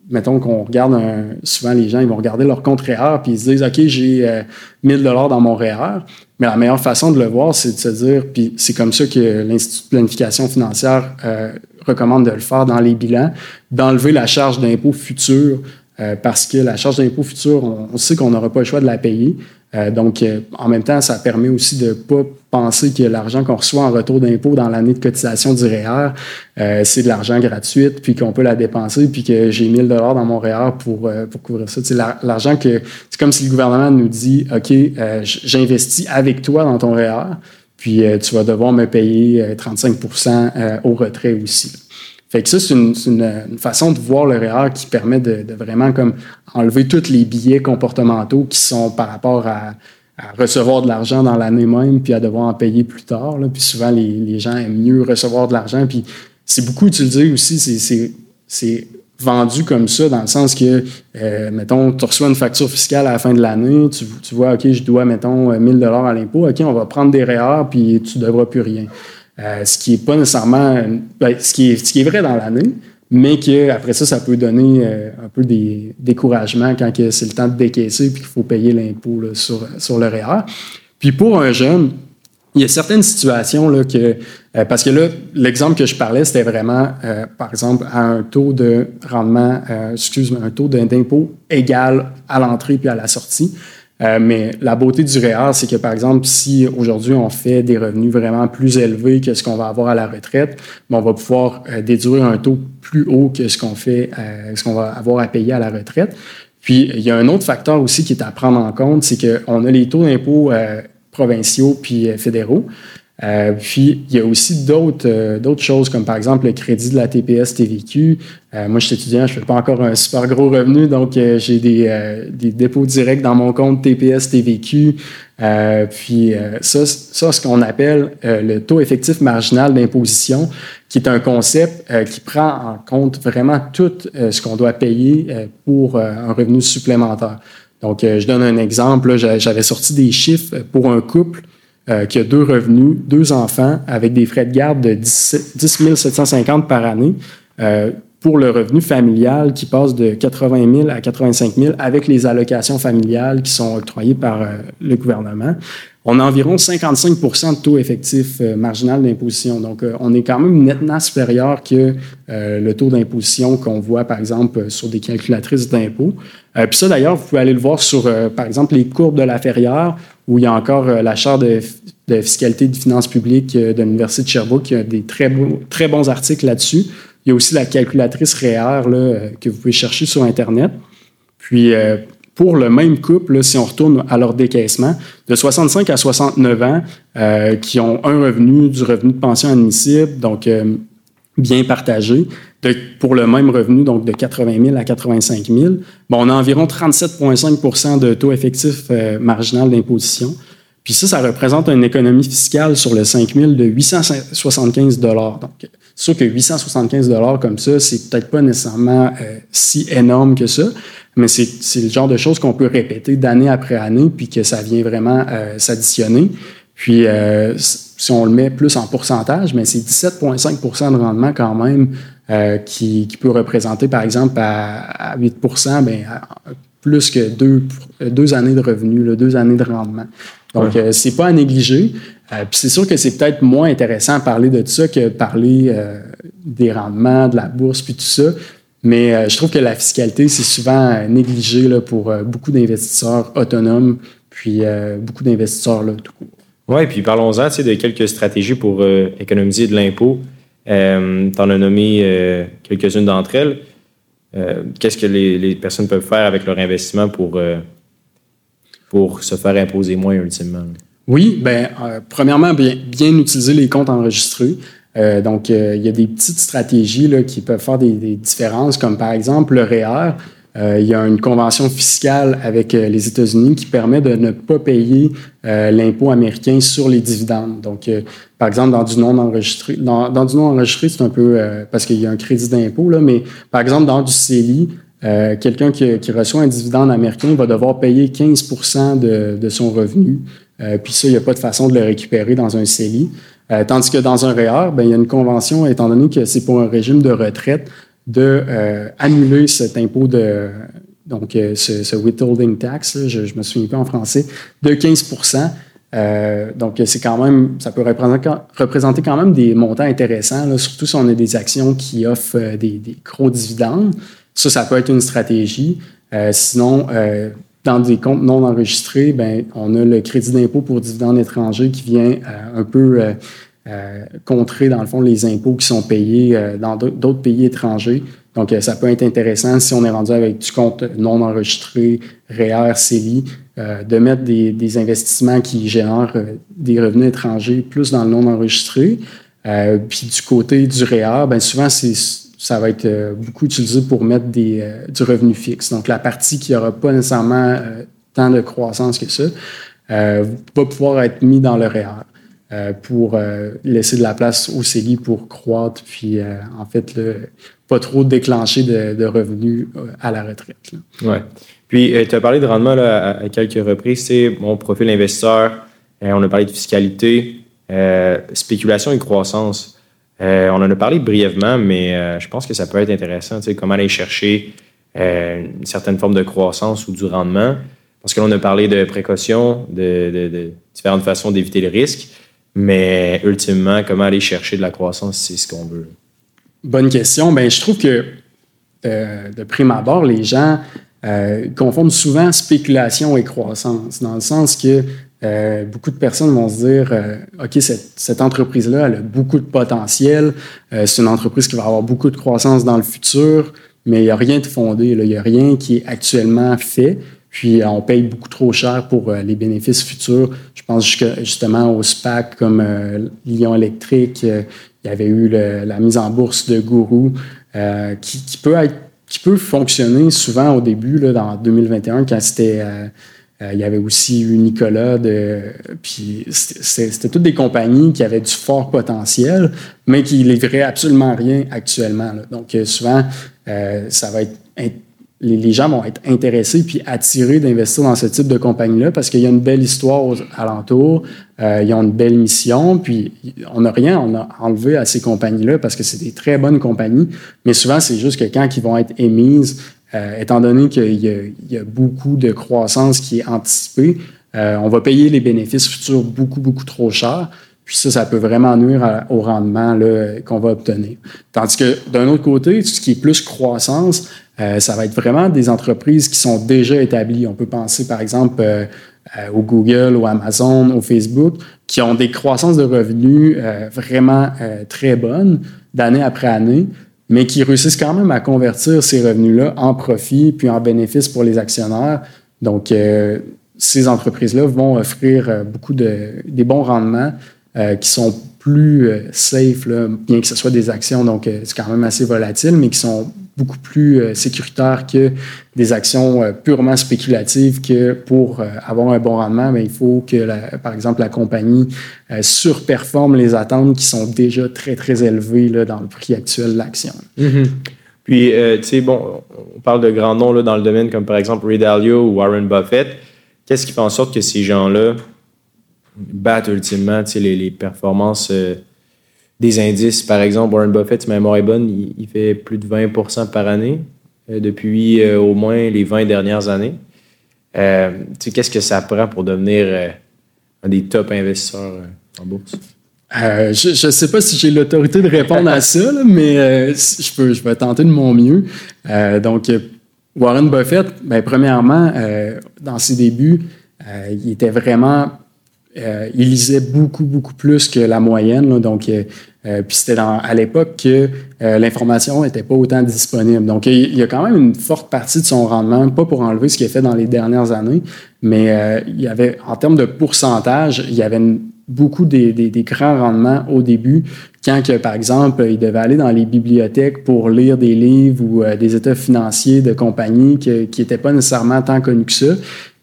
mettons qu'on regarde souvent les gens ils vont regarder leur compte REER puis ils se disent OK, j'ai 1000 euh, dollars dans mon REER, mais la meilleure façon de le voir c'est de se dire puis c'est comme ça que l'institut de planification financière euh, recommande de le faire dans les bilans, d'enlever la charge d'impôt futur euh, parce que la charge d'impôt futur, on, sait qu'on n'aura pas le choix de la payer. Euh, donc, euh, en même temps, ça permet aussi de ne pas penser que l'argent qu'on reçoit en retour d'impôt dans l'année de cotisation du REER, c'est de l'argent gratuit, puis qu'on peut la dépenser, puis que j'ai 1000 dollars dans mon REER pour, pour couvrir ça. C'est l'argent que c'est comme si le gouvernement nous dit, OK, j'investis avec toi dans ton REER, puis tu vas devoir me payer 35% au retrait aussi. Fait que ça, c'est une, façon de voir le REER qui permet de, vraiment comme enlever tous les billets comportementaux qui sont par rapport à, recevoir de l'argent dans l'année même, puis à devoir en payer plus tard. Puis souvent, les, gens aiment mieux recevoir de l'argent. Puis c'est beaucoup utilisé aussi, c'est vendu comme ça, dans le sens que, euh, mettons, tu reçois une facture fiscale à la fin de l'année, tu, vois, OK, je dois, mettons, 1000 dollars à l'impôt, OK, on va prendre des REER, puis tu ne devras plus rien. Euh, ce qui est pas nécessairement, ben, ce, qui est, ce qui est vrai dans l'année, mais qu'après ça, ça peut donner un peu des découragements quand c'est le temps de décaisser puis qu'il faut payer l'impôt sur, sur le REER. Puis pour un jeune, il y a certaines situations là, que. Euh, parce que là, l'exemple que je parlais, c'était vraiment, euh, par exemple, à un taux de rendement, euh, excuse-moi, un taux d'impôt égal à l'entrée puis à la sortie. Mais la beauté du REER, c'est que, par exemple, si aujourd'hui on fait des revenus vraiment plus élevés que ce qu'on va avoir à la retraite, ben, on va pouvoir déduire un taux plus haut que ce qu'on fait, ce qu'on va avoir à payer à la retraite. Puis, il y a un autre facteur aussi qui est à prendre en compte, c'est qu'on a les taux d'impôt provinciaux puis euh, fédéraux. Euh, puis, il y a aussi d'autres euh, choses, comme par exemple le crédit de la TPS TVQ. moi, je suis étudiant, je ne fais pas encore un super gros revenu, donc j'ai des, des, dépôts directs dans mon compte TPS TVQ. puis, ça, ça, ce qu'on appelle le taux effectif marginal d'imposition, qui est un concept qui prend en compte vraiment tout ce qu'on doit payer pour un revenu supplémentaire. Donc, euh, je donne un exemple. J'avais sorti des chiffres pour un couple euh, qui a deux revenus, deux enfants, avec des frais de garde de 10, 750 par année. Euh, pour le revenu familial qui passe de 80 000 à 85 000 avec les allocations familiales qui sont octroyées par le gouvernement on a environ 55% de taux effectif euh, marginal d'imposition. Donc, euh, on est quand même nettement supérieur que euh, le taux d'imposition qu'on voit, par exemple, sur des calculatrices d'impôts. Puis ça, d'ailleurs, vous pouvez aller le voir sur, par exemple, les courbes de la Ferrière, où il y a encore la chaire de, fiscalité de finances publiques de l'Université de Sherbrooke qui a des très, bons articles là-dessus. Il y a aussi la calculatrice REER là, que vous pouvez chercher sur Internet. Puis, pour le même couple, si on retourne à leur décaissement, de 65 à 69 ans, euh, qui ont un revenu du revenu de pension admissible, donc euh, bien partagé, pour le même revenu, donc de 80 000 à 85 000, bon, on a environ 37,5% de taux effectif euh, marginal d'imposition. Puis ça, ça représente une économie fiscale sur le 5 000 de 875 Donc, c'est sûr que 875 comme ça, c'est peut-être pas nécessairement si énorme que ça, mais c'est le genre de choses qu'on peut répéter d'année après année, puis que ça vient vraiment euh, s'additionner. Puis, euh, si on le met plus en pourcentage, mais c'est 17,5% de rendement quand même euh, qui, qui, peut représenter, par exemple, à, à 8 bien, plus que deux, deux années de revenus, là, deux années de rendement. Donc, c'est pas à négliger. puis c'est sûr que c'est peut-être moins intéressant à parler de ça que parler des rendements, de la bourse, puis tout ça. Mais euh, je trouve que la fiscalité, c'est souvent euh, négligé là, pour euh, beaucoup d'investisseurs autonomes, puis beaucoup d'investisseurs là, tout court. Oui, puis parlons-en de quelques stratégies pour économiser de l'impôt. tu en as nommé quelques-unes d'entre elles. Qu'est-ce que les, personnes peuvent faire avec leur investissement pour, pour se faire imposer moins ultimement? Oui, ben, premièrement, bien, bien utiliser les comptes enregistrés. Euh, donc, euh, il y a des petites stratégies là, qui peuvent faire des, différences, comme par exemple le REER. Euh, il y a une convention fiscale avec les États-Unis qui permet de ne pas payer l'impôt américain sur les dividendes. Donc, par exemple, dans du non enregistré, dans, du non enregistré, c'est un peu parce qu'il y a un crédit d'impôt, là, mais par exemple, dans du CELI, quelqu'un qui, qui, reçoit un dividende américain va devoir payer 15 de, de, son revenu. puis ça, il n'y a pas de façon de le récupérer dans un CELI. Euh, tandis que dans un REER, ben, il y a une convention, étant donné que c'est pour un régime de retraite, de euh, cet impôt de donc euh, ce, withholding tax, je, ne me souviens pas en français, de 15 donc, c'est quand même, ça peut représenter, quand même des montants intéressants, surtout si on a des actions qui offrent des, des, gros dividendes. Ça, ça peut être une stratégie. sinon, dans des comptes non enregistrés, ben, on a le crédit d'impôt pour dividendes étrangers qui vient euh, un peu euh, euh, contrer, dans le fond, les impôts qui sont payés dans d'autres pays étrangers. Donc, ça peut être intéressant si on est rendu avec du compte non enregistré, REER, CELI, de mettre des, investissements qui génèrent des revenus étrangers plus dans le non enregistré. puis du côté du REER, ben souvent, ça va être euh, beaucoup utilisé pour mettre euh, du revenu fixe. Donc, la partie qui n'aura pas nécessairement euh, tant de croissance que ça va pouvoir être mis dans le REER pour laisser de la place au CELI pour croître, puis en fait, pas trop déclencher de, revenus à la retraite. Oui. Puis, tu as parlé de rendement à, quelques reprises. C'est mon profil investisseur. on a parlé de fiscalité, spéculation et croissance. on en a parlé brièvement, mais je pense que ça peut être intéressant, comment aller chercher une certaine forme de croissance ou du rendement. Parce que l'on a parlé de précaution, de, différentes façons d'éviter le risque, mais ultimement, comment aller chercher de la croissance, c'est ce qu'on veut. Bonne question. Ben, je trouve que euh, de prime abord, les gens euh, confondent souvent spéculation et croissance, dans le sens que euh, beaucoup de personnes vont se dire OK, cette, cette entreprise-là, elle a beaucoup de potentiel, c'est une entreprise qui va avoir beaucoup de croissance dans le futur, mais il n'y a rien de fondé, il n'y a rien qui est actuellement fait. Puis on paye beaucoup trop cher pour les bénéfices futurs. Je pense justement aux SPAC comme Lyon Électrique. il y avait eu la mise en bourse de Gourou. Euh, qui, peut être, qui peut fonctionner souvent au début, là, dans 2021, quand c'était. Euh, euh, il y avait aussi eu Nicolas, de, puis c'était toutes des compagnies qui avaient du fort potentiel, mais qui livraient absolument rien actuellement. Donc souvent, ça va être les, gens vont être intéressés puis attirés d'investir dans ce type de compagnie-là parce qu'il y a une belle histoire aux alentours, euh, ils ont une belle mission, puis on n'a rien enlevé à ces compagnies-là parce que c'est des très bonnes compagnies, mais souvent c'est juste que quand ils vont être émises, euh, étant donné qu'il y, a beaucoup de croissance qui est anticipée, euh, on va payer les bénéfices futurs beaucoup, beaucoup trop cher. Puis ça, ça peut vraiment nuire au rendement qu'on va obtenir. Tandis que d'un autre côté, ce qui est plus croissance, euh, ça va être vraiment des entreprises qui sont déjà établies. On peut penser, par exemple, euh, euh, au Google, au Amazon, au Facebook, qui ont des croissances de revenus vraiment très bonnes d'année après année, mais qui réussissent quand même à convertir ces revenus-là en profit puis en bénéfices pour les actionnaires. Donc, ces entreprises-là vont offrir beaucoup de des bons rendements qui sont plus safe, bien que ce soit des actions, donc c'est quand même assez volatile, mais qui sont beaucoup plus euh, sécuritaire que des actions euh, purement spéculatives que pour euh, avoir un bon rendement, ben, il faut que, par exemple, la compagnie surperforme les attentes qui sont déjà très, très élevées là, dans le prix actuel de l'action. Mm-hmm. Puis, tu sais, bon, on parle de grands noms là, dans le domaine comme par exemple Ray Dalio ou Warren Buffett. Qu'est-ce qui fait en sorte que ces gens-là battent ultimement les, les performances des indices. Par exemple, Warren Buffett, si ma mémoire est bonne, il, fait plus de 20% par année euh, depuis euh, au moins les 20 dernières années. Euh, qu'est-ce que ça prend pour devenir un des top investisseurs en bourse? je ne sais pas si j'ai l'autorité de répondre à ça, mais je, peux, je vais tenter de mon mieux. donc, Warren Buffett, ben, premièrement, dans ses débuts, il était vraiment euh, il lisait beaucoup, beaucoup plus que la moyenne. donc, euh, euh, puis c'était à l'époque que l'information n'était pas autant disponible. Donc, il, y a quand même une forte partie de son rendement, pas pour enlever ce qu'il a fait dans les dernières années, mais il y avait, en termes de pourcentage, il y avait beaucoup des, des, grands rendements au début, quand, que, par exemple, il devait aller dans les bibliothèques pour lire des livres ou des états financiers de compagnies qui n'étaient pas nécessairement tant connus que ça.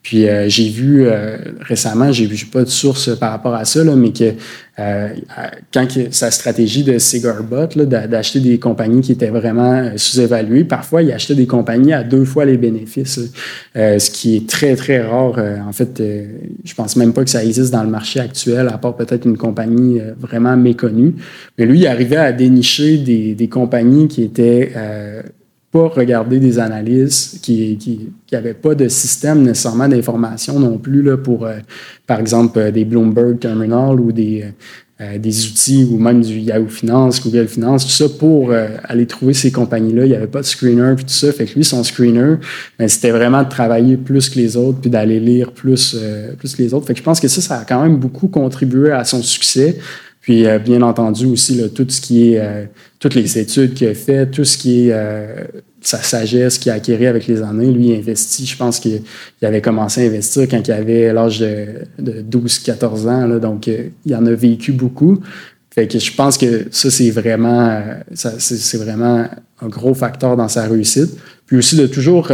Puis euh, j'ai vu euh, récemment, j'ai vu pas de source par rapport à ça, là, mais que euh, quand sa stratégie de cigar bot, d'acheter des compagnies qui étaient vraiment sous-évaluées, parfois il achetait des compagnies à deux fois les bénéfices, ce qui est très très rare. en fait, je pense même pas que ça existe dans le marché actuel, à part peut-être une compagnie vraiment méconnue. Mais lui, il arrivait à dénicher des, des compagnies qui étaient pas regarder des analyses qui n'avaient pas de système nécessairement d'information non plus là, pour, euh, par exemple, euh, des Bloomberg Terminal ou des, euh, des outils ou même du Yahoo Finance, Google Finance, tout ça pour aller trouver ces compagnies-là. Il n'y avait pas de screener puis tout ça. Fait que lui, son screener, ben, c'était vraiment de travailler plus que les autres puis d'aller lire plus, plus que les autres. Fait que je pense que ça, ça a quand même beaucoup contribué à son succès. Puis, euh, bien entendu, aussi, là, tout ce qui est, euh, toutes les études qu'il a faites, tout ce qui est euh, sa sagesse qu'il a acquérie avec les années, lui, il investit. Je pense qu'il avait commencé à investir quand il avait l'âge de, de 12-14 ans, là, donc il en a vécu beaucoup. Fait que je pense que ça, c'est vraiment, c'est vraiment un gros facteur dans sa réussite. Puis aussi de toujours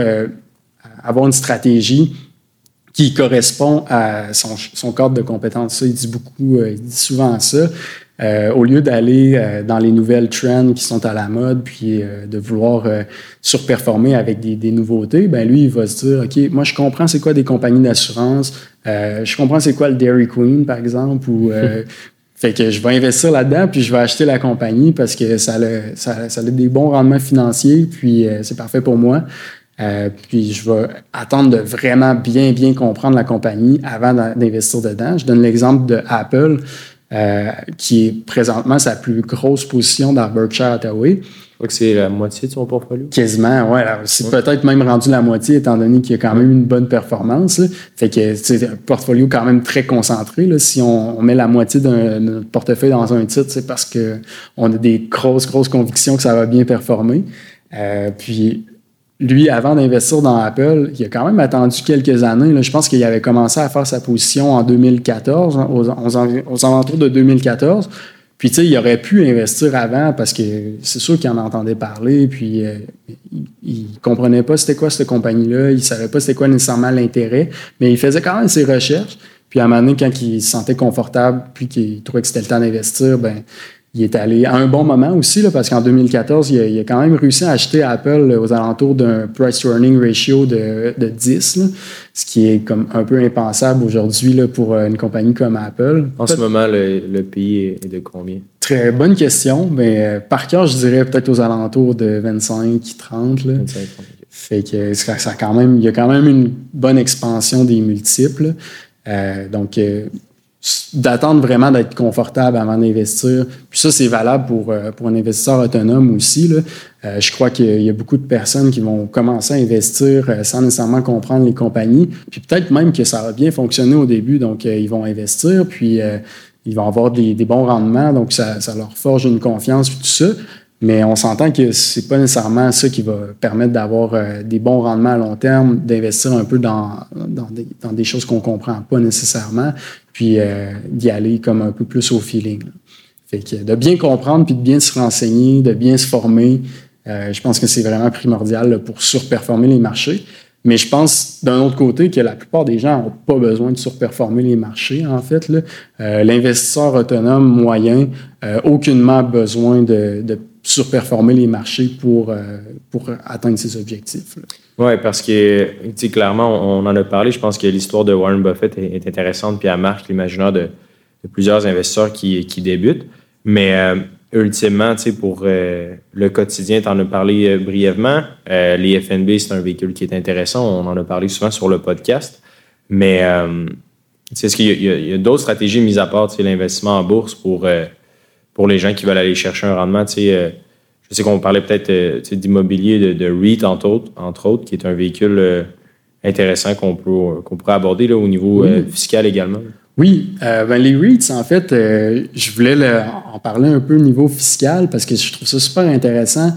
avoir une stratégie qui correspond à son, son, cadre de compétences. Ça, il dit beaucoup, euh, il dit souvent ça. Euh, au lieu d'aller euh, dans les nouvelles trends qui sont à la mode, puis de vouloir surperformer avec des, des, nouveautés, ben lui, il va se dire, OK, moi, je comprends c'est quoi des compagnies d'assurance, je comprends c'est quoi le Dairy Queen, par exemple, ou Fait que je vais investir là-dedans, puis je vais acheter la compagnie parce que ça a, ça, ça a des bons rendements financiers, puis euh, c'est parfait pour moi. Euh, puis je vais attendre de vraiment bien, bien comprendre la compagnie avant d'investir dedans. Je donne l'exemple de Apple, euh, qui est présentement sa plus grosse position dans Berkshire Hathaway. Je crois que c'est la moitié de son portfolio. Quasiment, ouais. C'est peut-être même rendu la moitié, étant donné qu'il y a quand même une bonne performance. Fait que c'est un portfolio quand même très concentré. Là. Si on, met la moitié d'un portefeuille dans un titre, c'est parce qu'on a des grosses, grosses convictions que ça va bien performer. Euh, puis lui, avant d'investir dans Apple, il a quand même attendu quelques années. Je pense qu'il avait commencé à faire sa position en 2014, aux, aux alentours de 2014. Puis, tu sais, il aurait pu investir avant parce que c'est sûr qu'il en entendait parler, puis euh, il, ne comprenait pas c'était quoi cette compagnie-là, il savait pas c'était quoi nécessairement l'intérêt, mais il faisait quand même ses recherches. Puis, à un moment donné, quand il se sentait confortable, puis qu'il trouvait que c'était le temps d'investir, ben il est allé à un bon moment aussi, là, parce qu'en 2014, il a, quand même réussi à acheter Apple aux alentours d'un price-earning ratio de, de 10, ce qui est comme un peu impensable aujourd'hui pour une compagnie comme Apple. En ce moment, le, le, pays est de combien? Très bonne question, mais euh, par cœur, je dirais peut-être aux alentours de 25, 30. Là. 25, 30. Fait que ça, quand même, il y a quand même une bonne expansion des multiples. Euh, donc, euh, d'attendre vraiment d'être confortable avant d'investir. Puis ça, c'est valable pour, euh, pour un investisseur autonome aussi. Là. Euh, je crois qu'il y a beaucoup de personnes qui vont commencer à investir euh, sans nécessairement comprendre les compagnies. Puis peut-être même que ça va bien fonctionner au début, donc ils vont investir, puis ils vont avoir des, des, bons rendements, donc ça, ça leur forge une confiance, puis tout ça. Mais on s'entend que c'est pas nécessairement ça qui va permettre d'avoir euh, des bons rendements à long terme, d'investir un peu dans, dans, des, dans des choses qu'on comprend pas nécessairement, puis euh, d'y aller comme un peu plus au feeling. Fait que de bien comprendre, puis de bien se renseigner, de bien se former, euh, je pense que c'est vraiment primordial pour surperformer les marchés. Mais je pense, d'un autre côté, que la plupart des gens n'ont pas besoin de surperformer les marchés, en fait. L'investisseur autonome moyen n'a aucunement besoin de, de surperformer les marchés pour, euh, pour atteindre ses objectifs. Oui, parce que, clairement, on, en a parlé. Je pense que l'histoire de Warren Buffett est, intéressante, puis elle marque l'imaginaire de, plusieurs investisseurs qui, qui débutent. Mais euh, ultimement, pour euh, le quotidien, tu en as parlé brièvement. les FNB, c'est un véhicule qui est intéressant. On en a parlé souvent sur le podcast. Mais est-ce qu'il y a, a d'autres stratégies mises à part l'investissement en bourse pour pour les gens qui veulent aller chercher un rendement. Euh, je sais qu'on parlait peut-être euh, d'immobilier, de, REIT, entre autres, entre autres, qui est un véhicule euh, intéressant qu'on peut, qu'on pourrait aborder là, au niveau fiscal également. Oui, ben les REITs, en fait, je voulais en parler un peu au niveau fiscal parce que je trouve ça super intéressant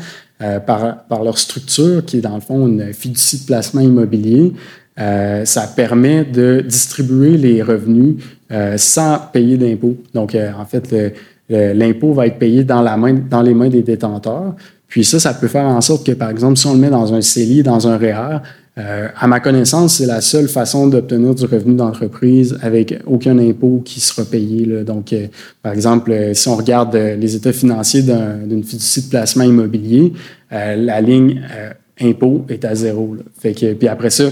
par, par leur structure, qui est dans le fond une fiducie de placement immobilier. ça permet de distribuer les revenus sans payer d'impôts. Donc, en fait, le, l'impôt va être payé dans, la main, dans les mains des détenteurs. Puis ça, ça peut faire en sorte que, par exemple, si on le met dans un CELI, dans un REER, euh, à ma connaissance, c'est la seule façon d'obtenir du revenu d'entreprise avec aucun impôt qui sera payé. Donc, euh, par exemple, euh, si on regarde les états financiers d'une fiducie de placement immobilier, la ligne impôt est à zéro. Fait que, puis après ça,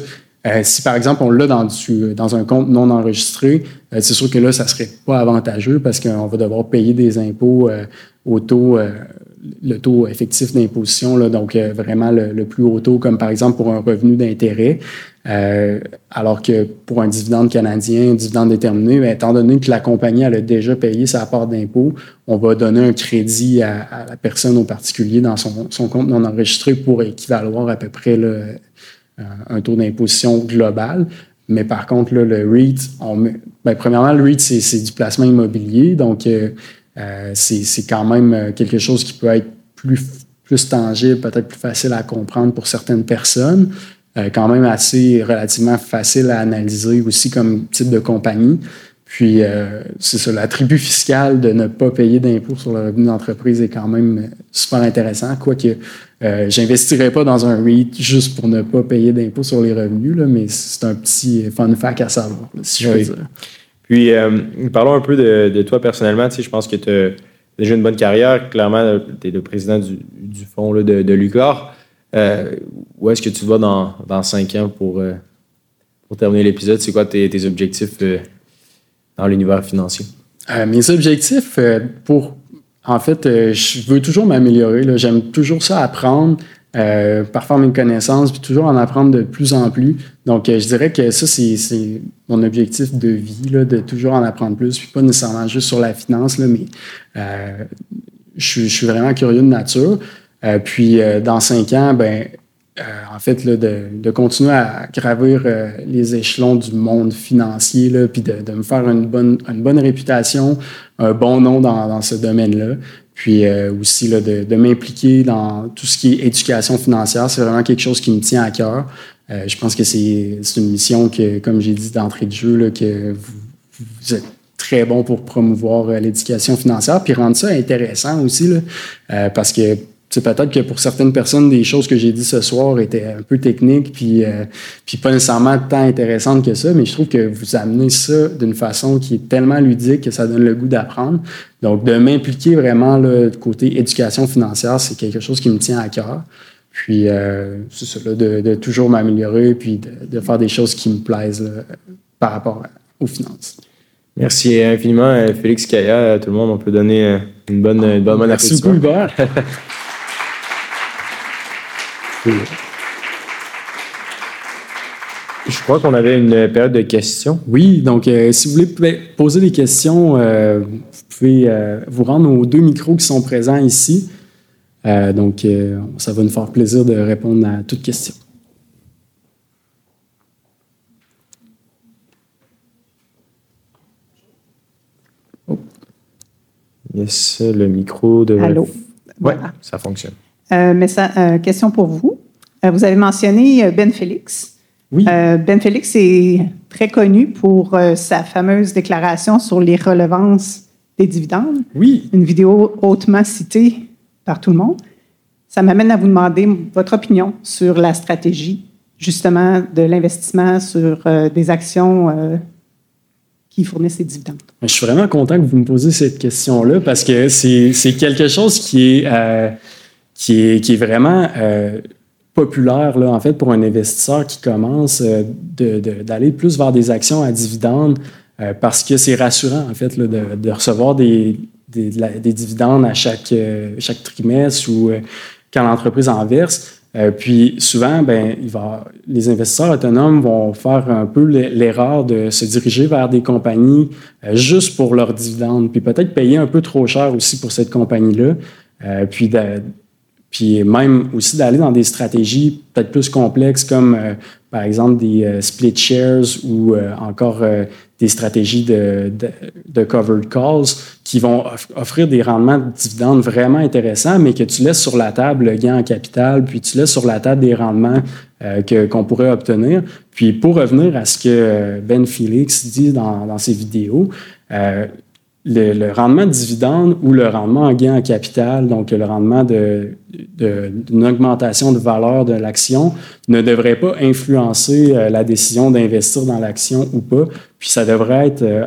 euh, si par exemple on l'a dans, dans un compte non enregistré, euh, c'est sûr que là, ça ne serait pas avantageux parce qu'on va devoir payer des impôts euh, au taux, le taux effectif d'imposition, donc vraiment le, plus haut taux, comme par exemple pour un revenu d'intérêt. alors que pour un dividende canadien, un dividende déterminé, ben, étant donné que la compagnie elle a déjà payé sa part d'impôt, on va donner un crédit à, la personne au particulier dans son, son, compte non enregistré pour équivaloir à peu près le euh, un taux d'imposition global. Mais par contre, là, le REIT, on ben, premièrement, le REIT, c'est du placement immobilier. Donc, euh, euh, c'est quand même quelque chose qui peut être plus, plus tangible, peut-être plus facile à comprendre pour certaines personnes. quand même assez relativement facile à analyser aussi comme type de compagnie. Puis, c'est ça, l'attribut fiscal de ne pas payer d'impôt sur le revenu d'entreprise est quand même super intéressant, quoique euh, j'investirais pas dans un REIT juste pour ne pas payer d'impôts sur les revenus, là, mais c'est un petit fun fact à savoir, si je veux dire. Puis, euh, parlons un peu de, toi personnellement. Tu sais, je pense que tu as déjà une bonne carrière. Clairement, tu es le président du, du fonds là, de, de Lucar. Euh, où est-ce que tu vois dans, dans cinq ans pour, pour terminer l'épisode? C'est quoi tes, tes objectifs dans l'univers financier? mes objectifs pour en fait, je veux toujours m'améliorer. J'aime toujours ça apprendre, euh, parfaire mes connaissances, puis toujours en apprendre de plus en plus. Donc, je dirais que ça, c'est mon objectif de vie, de toujours en apprendre plus, puis pas nécessairement juste sur la finance, mais je, suis vraiment curieux de nature. puis, dans cinq ans, ben, euh, en fait, de, continuer à gravir euh, les échelons du monde financier, puis de, me faire une bonne, bonne réputation, un bon nom dans, ce domaine-là. Puis euh, aussi de, m'impliquer dans tout ce qui est éducation financière. C'est vraiment quelque chose qui me tient à cœur. je pense que c'est une mission que, comme j'ai dit d'entrée de jeu, que vous, êtes très bon pour promouvoir l'éducation financière, puis rendre ça intéressant aussi, parce que c'est peut-être que pour certaines personnes, des choses que j'ai dit ce soir étaient un peu techniques, puis, euh, puis pas nécessairement tant intéressantes que ça, mais je trouve que vous amenez ça d'une façon qui est tellement ludique que ça donne le goût d'apprendre. Donc, de m'impliquer vraiment le côté éducation financière, c'est quelque chose qui me tient à cœur. Puis, euh, c'est ça, là, de, toujours m'améliorer, puis de, faire des choses qui me plaisent par rapport aux finances. Merci infiniment, euh, Félix Kaya. Tout le monde, on peut donner une bonne, une bonne, Merci beaucoup, Hubert. Je crois qu'on avait une période de questions. Oui, donc euh, si vous voulez poser des questions, euh, vous pouvez euh, vous rendre aux deux micros qui sont présents ici. donc, ça va nous faire plaisir de répondre à toutes questions. Oh. Yes, le micro de. Allô? Oui, ça fonctionne. Euh, mais ça, euh, question pour vous. Euh, vous avez mentionné Ben Félix. Oui. ben Félix est très connu pour sa fameuse déclaration sur les relevances des dividendes. Oui. Une vidéo hautement citée par tout le monde. Ça m'amène à vous demander votre opinion sur la stratégie, justement, de l'investissement sur des actions qui fournissent des dividendes. Je suis vraiment content que vous me posiez cette question-là parce que c'est quelque chose qui est qui est, vraiment euh, populaire, là, en fait, pour un investisseur qui commence euh, d'aller plus vers des actions à dividendes euh, parce que c'est rassurant, en fait, de, de, recevoir des, des, des, dividendes à chaque, chaque trimestre ou quand l'entreprise en verse. puis souvent, ben, les investisseurs autonomes vont faire un peu l'erreur de se diriger vers des compagnies juste pour leurs dividendes, puis peut-être payer un peu trop cher aussi pour cette compagnie-là. puis puis même aussi d'aller dans des stratégies peut-être plus complexes comme euh, par exemple des euh, split shares ou euh, encore des stratégies de, de, covered calls qui vont offrir des rendements de dividendes vraiment intéressants, mais que tu laisses sur la table le gain en capital, puis tu laisses sur la table des rendements que, qu'on pourrait obtenir. Puis pour revenir à ce que Ben Felix dit dans, dans ses vidéos, le, rendement de dividende ou le rendement en gain en capital, donc le rendement d'une augmentation de valeur de l'action, ne devrait pas influencer euh, la décision d'investir dans l'action ou pas. Puis ça devrait être, euh,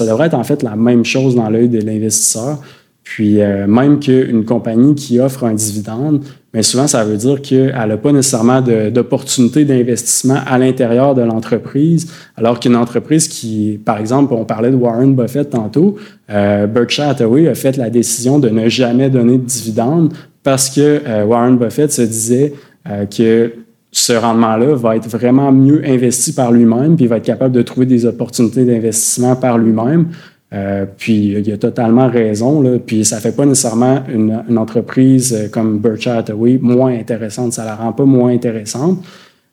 devrait être en fait la même chose dans l'œil de l'investisseur. Puis euh, même qu'une compagnie qui offre un dividende, mais souvent ça veut dire qu'elle n'a pas nécessairement d'opportunité d'investissement à l'intérieur de l'entreprise, alors qu'une entreprise qui, par exemple, on parlait de Warren Buffett tantôt, euh, Berkshire Hathaway a fait la décision de ne jamais donner de dividende parce que euh, Warren Buffett se disait que ce rendement-là va être vraiment mieux investi par lui-même, puis il va être capable de trouver des opportunités d'investissement par lui-même, euh, puis il a totalement raison. Là, puis ça fait pas nécessairement une, entreprise euh, comme Berkshire Hathaway moins intéressante. Ça la rend pas moins intéressante.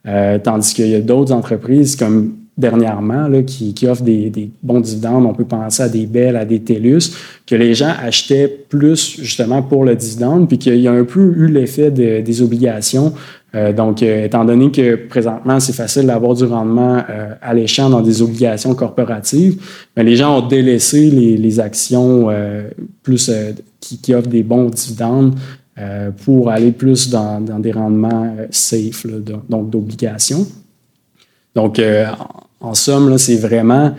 Euh, tandis qu'il y a d'autres entreprises comme dernièrement qui, offrent des, bons dividendes. On peut penser à des Bell, à des TELUS, que les gens achetaient plus justement pour le dividende, puis qu'il y a un peu eu l'effet des obligations euh, donc, euh, étant donné que présentement, c'est facile d'avoir du rendement euh, alléchant dans des obligations corporatives, mais les gens ont délaissé les, actions plus qui, offrent des bons dividendes pour aller plus dans, des rendements safe, donc d'obligations. Donc, en, somme, c'est vraiment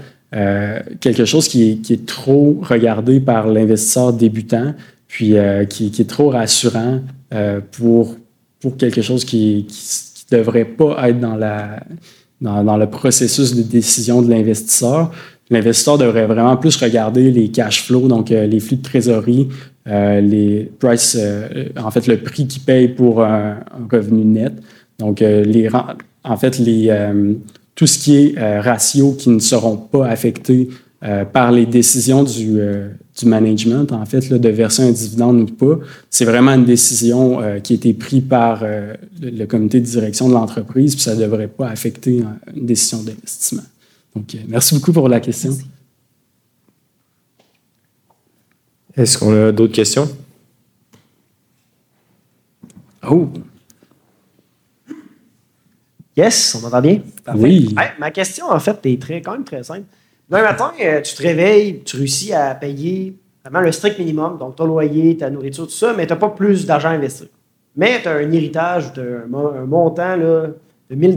quelque chose qui est, trop regardé par l'investisseur débutant, puis qui, qui, est trop rassurant pour pour quelque chose qui ne devrait pas être dans, la, dans, dans, le processus de décision de l'investisseur. l'investisseur devrait vraiment plus regarder les cash flows, donc les flux de trésorerie, les price, en fait, le prix qu'il paye pour un, revenu net. Donc, les, en fait, les, tout ce qui est ratios qui ne seront pas affectés par les décisions du, du management, en fait, là, de verser un dividende ou pas. C'est vraiment une décision euh, qui a été prise par euh, le, comité de direction de l'entreprise, puis ça ne devrait pas affecter euh, une décision d'investissement. Donc, merci beaucoup pour la question. Est-ce qu'on a d'autres questions? Oh! Yes, on m'entend bien? Oui. ma question, en fait, est très, quand même très simple. Demain matin, euh, tu te réveilles, tu réussis à payer vraiment le strict minimum, donc ton loyer, ta nourriture, tout ça, mais tu n'as pas plus d'argent à investir. Mais tu as un héritage, tu as un, montant là, de 1000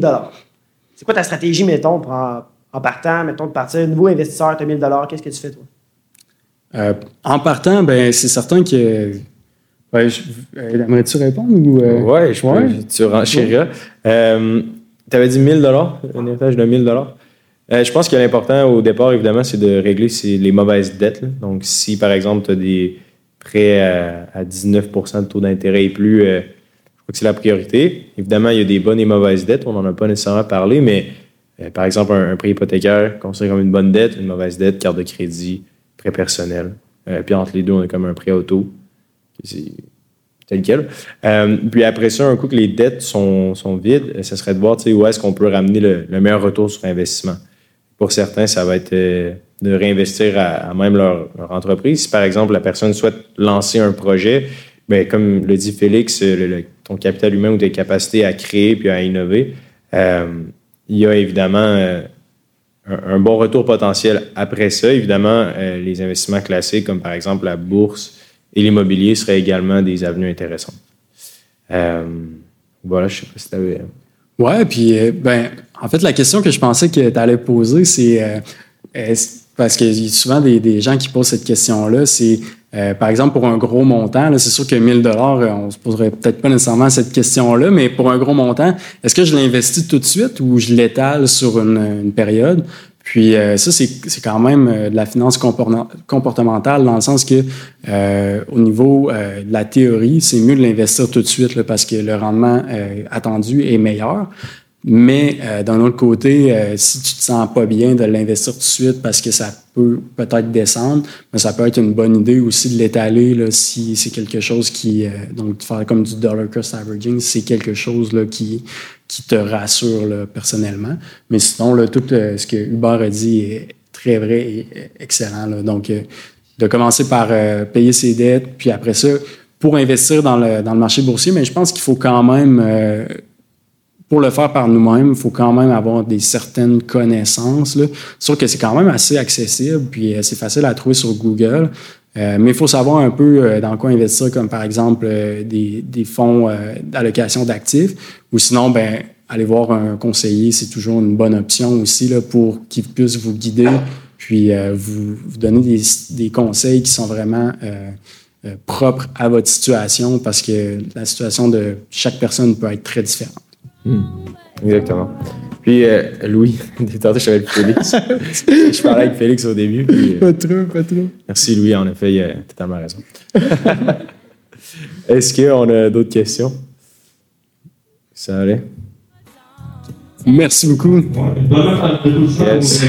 C'est quoi ta stratégie, mettons, en, partant, mettons, de partir, nouveau investisseur, tu as 1000 qu'est-ce que tu fais, toi? Euh, en partant, ben, c'est certain que. Ouais, euh, Aimerais-tu répondre? Ou, Oui, je ouais. tu renchéris. Tu avais dit 1000 un héritage de 1000 euh, je pense que l'important au départ, évidemment, c'est de régler les mauvaises dettes. Donc, si par exemple, tu as des prêts à, 19% de taux d'intérêt et plus, euh, je crois que c'est la priorité. Évidemment, il y a des bonnes et mauvaises dettes. On n'en a pas nécessairement parlé, mais euh, par exemple, un, prêt hypothécaire considéré comme une bonne dette, une mauvaise dette, carte de crédit, prêt personnel. puis entre les deux, on a comme un prêt auto. Tel quel. puis après ça, un coup que les dettes sont, vides, ce serait de voir où est-ce qu'on peut ramener le meilleur retour sur investissement. Pour certains, ça va être euh, de réinvestir à, même leur, entreprise. Si, par exemple, la personne souhaite lancer un projet, bien, comme le dit Félix, euh, ton capital humain ou tes capacités à créer puis à innover, euh, il y a évidemment un, bon retour potentiel après ça. Évidemment, les investissements classiques, comme par exemple la bourse et l'immobilier, seraient également des avenues intéressantes. voilà, je sais pas si tu avais. Ouais, puis ben, en fait, la question que je pensais que tu allais poser, c'est euh, parce qu'il y a souvent des, gens qui posent cette question-là, c'est euh, par exemple pour un gros montant, c'est sûr que 1000 dollars, euh, on se poserait peut-être pas nécessairement cette question-là, mais pour un gros montant, est-ce que je l'investis tout de suite ou je l'étale sur une, période? Puis ça, c'est quand même de la finance comportementale dans le sens que au niveau de la théorie, c'est mieux de l'investir tout de suite parce que le rendement attendu est meilleur. Mais euh, d'un autre côté, euh, si tu te sens pas bien de l'investir tout de suite parce que ça peut peut-être descendre, mais ça peut être une bonne idée aussi de l'étaler si c'est quelque chose qui, euh, donc de faire comme du dollar cost averaging, c'est quelque chose là, qui, qui te rassure personnellement. Mais sinon, tout ce que Hubert a dit est très vrai et excellent. Là. Donc, de commencer par payer ses dettes, puis après ça, pour investir dans le, marché boursier, mais je pense qu'il faut quand même pour le faire par nous-mêmes, il faut quand même avoir des certaines connaissances. Là. Que c'est quand même assez accessible, puis euh, c'est facile à trouver sur Google. Euh, mais il faut savoir un peu euh, dans quoi investir, comme par exemple des, des, fonds d'allocation d'actifs, ou sinon, ben, aller voir un conseiller, c'est toujours une bonne option aussi là, pour qu'il puisse vous guider, puis vous, vous, donner des, des, conseils qui sont vraiment propres à votre situation, parce que la situation de chaque personne peut être très différente. Hmm. Exactement. Puis, euh, Louis, tantôt, je avec Félix. je parlais avec Félix au début. Euh, pas trop, pas trop. Merci, Louis. En effet, il a totalement raison. Est-ce qu'on a d'autres questions? Ça allait? Merci beaucoup. Yes.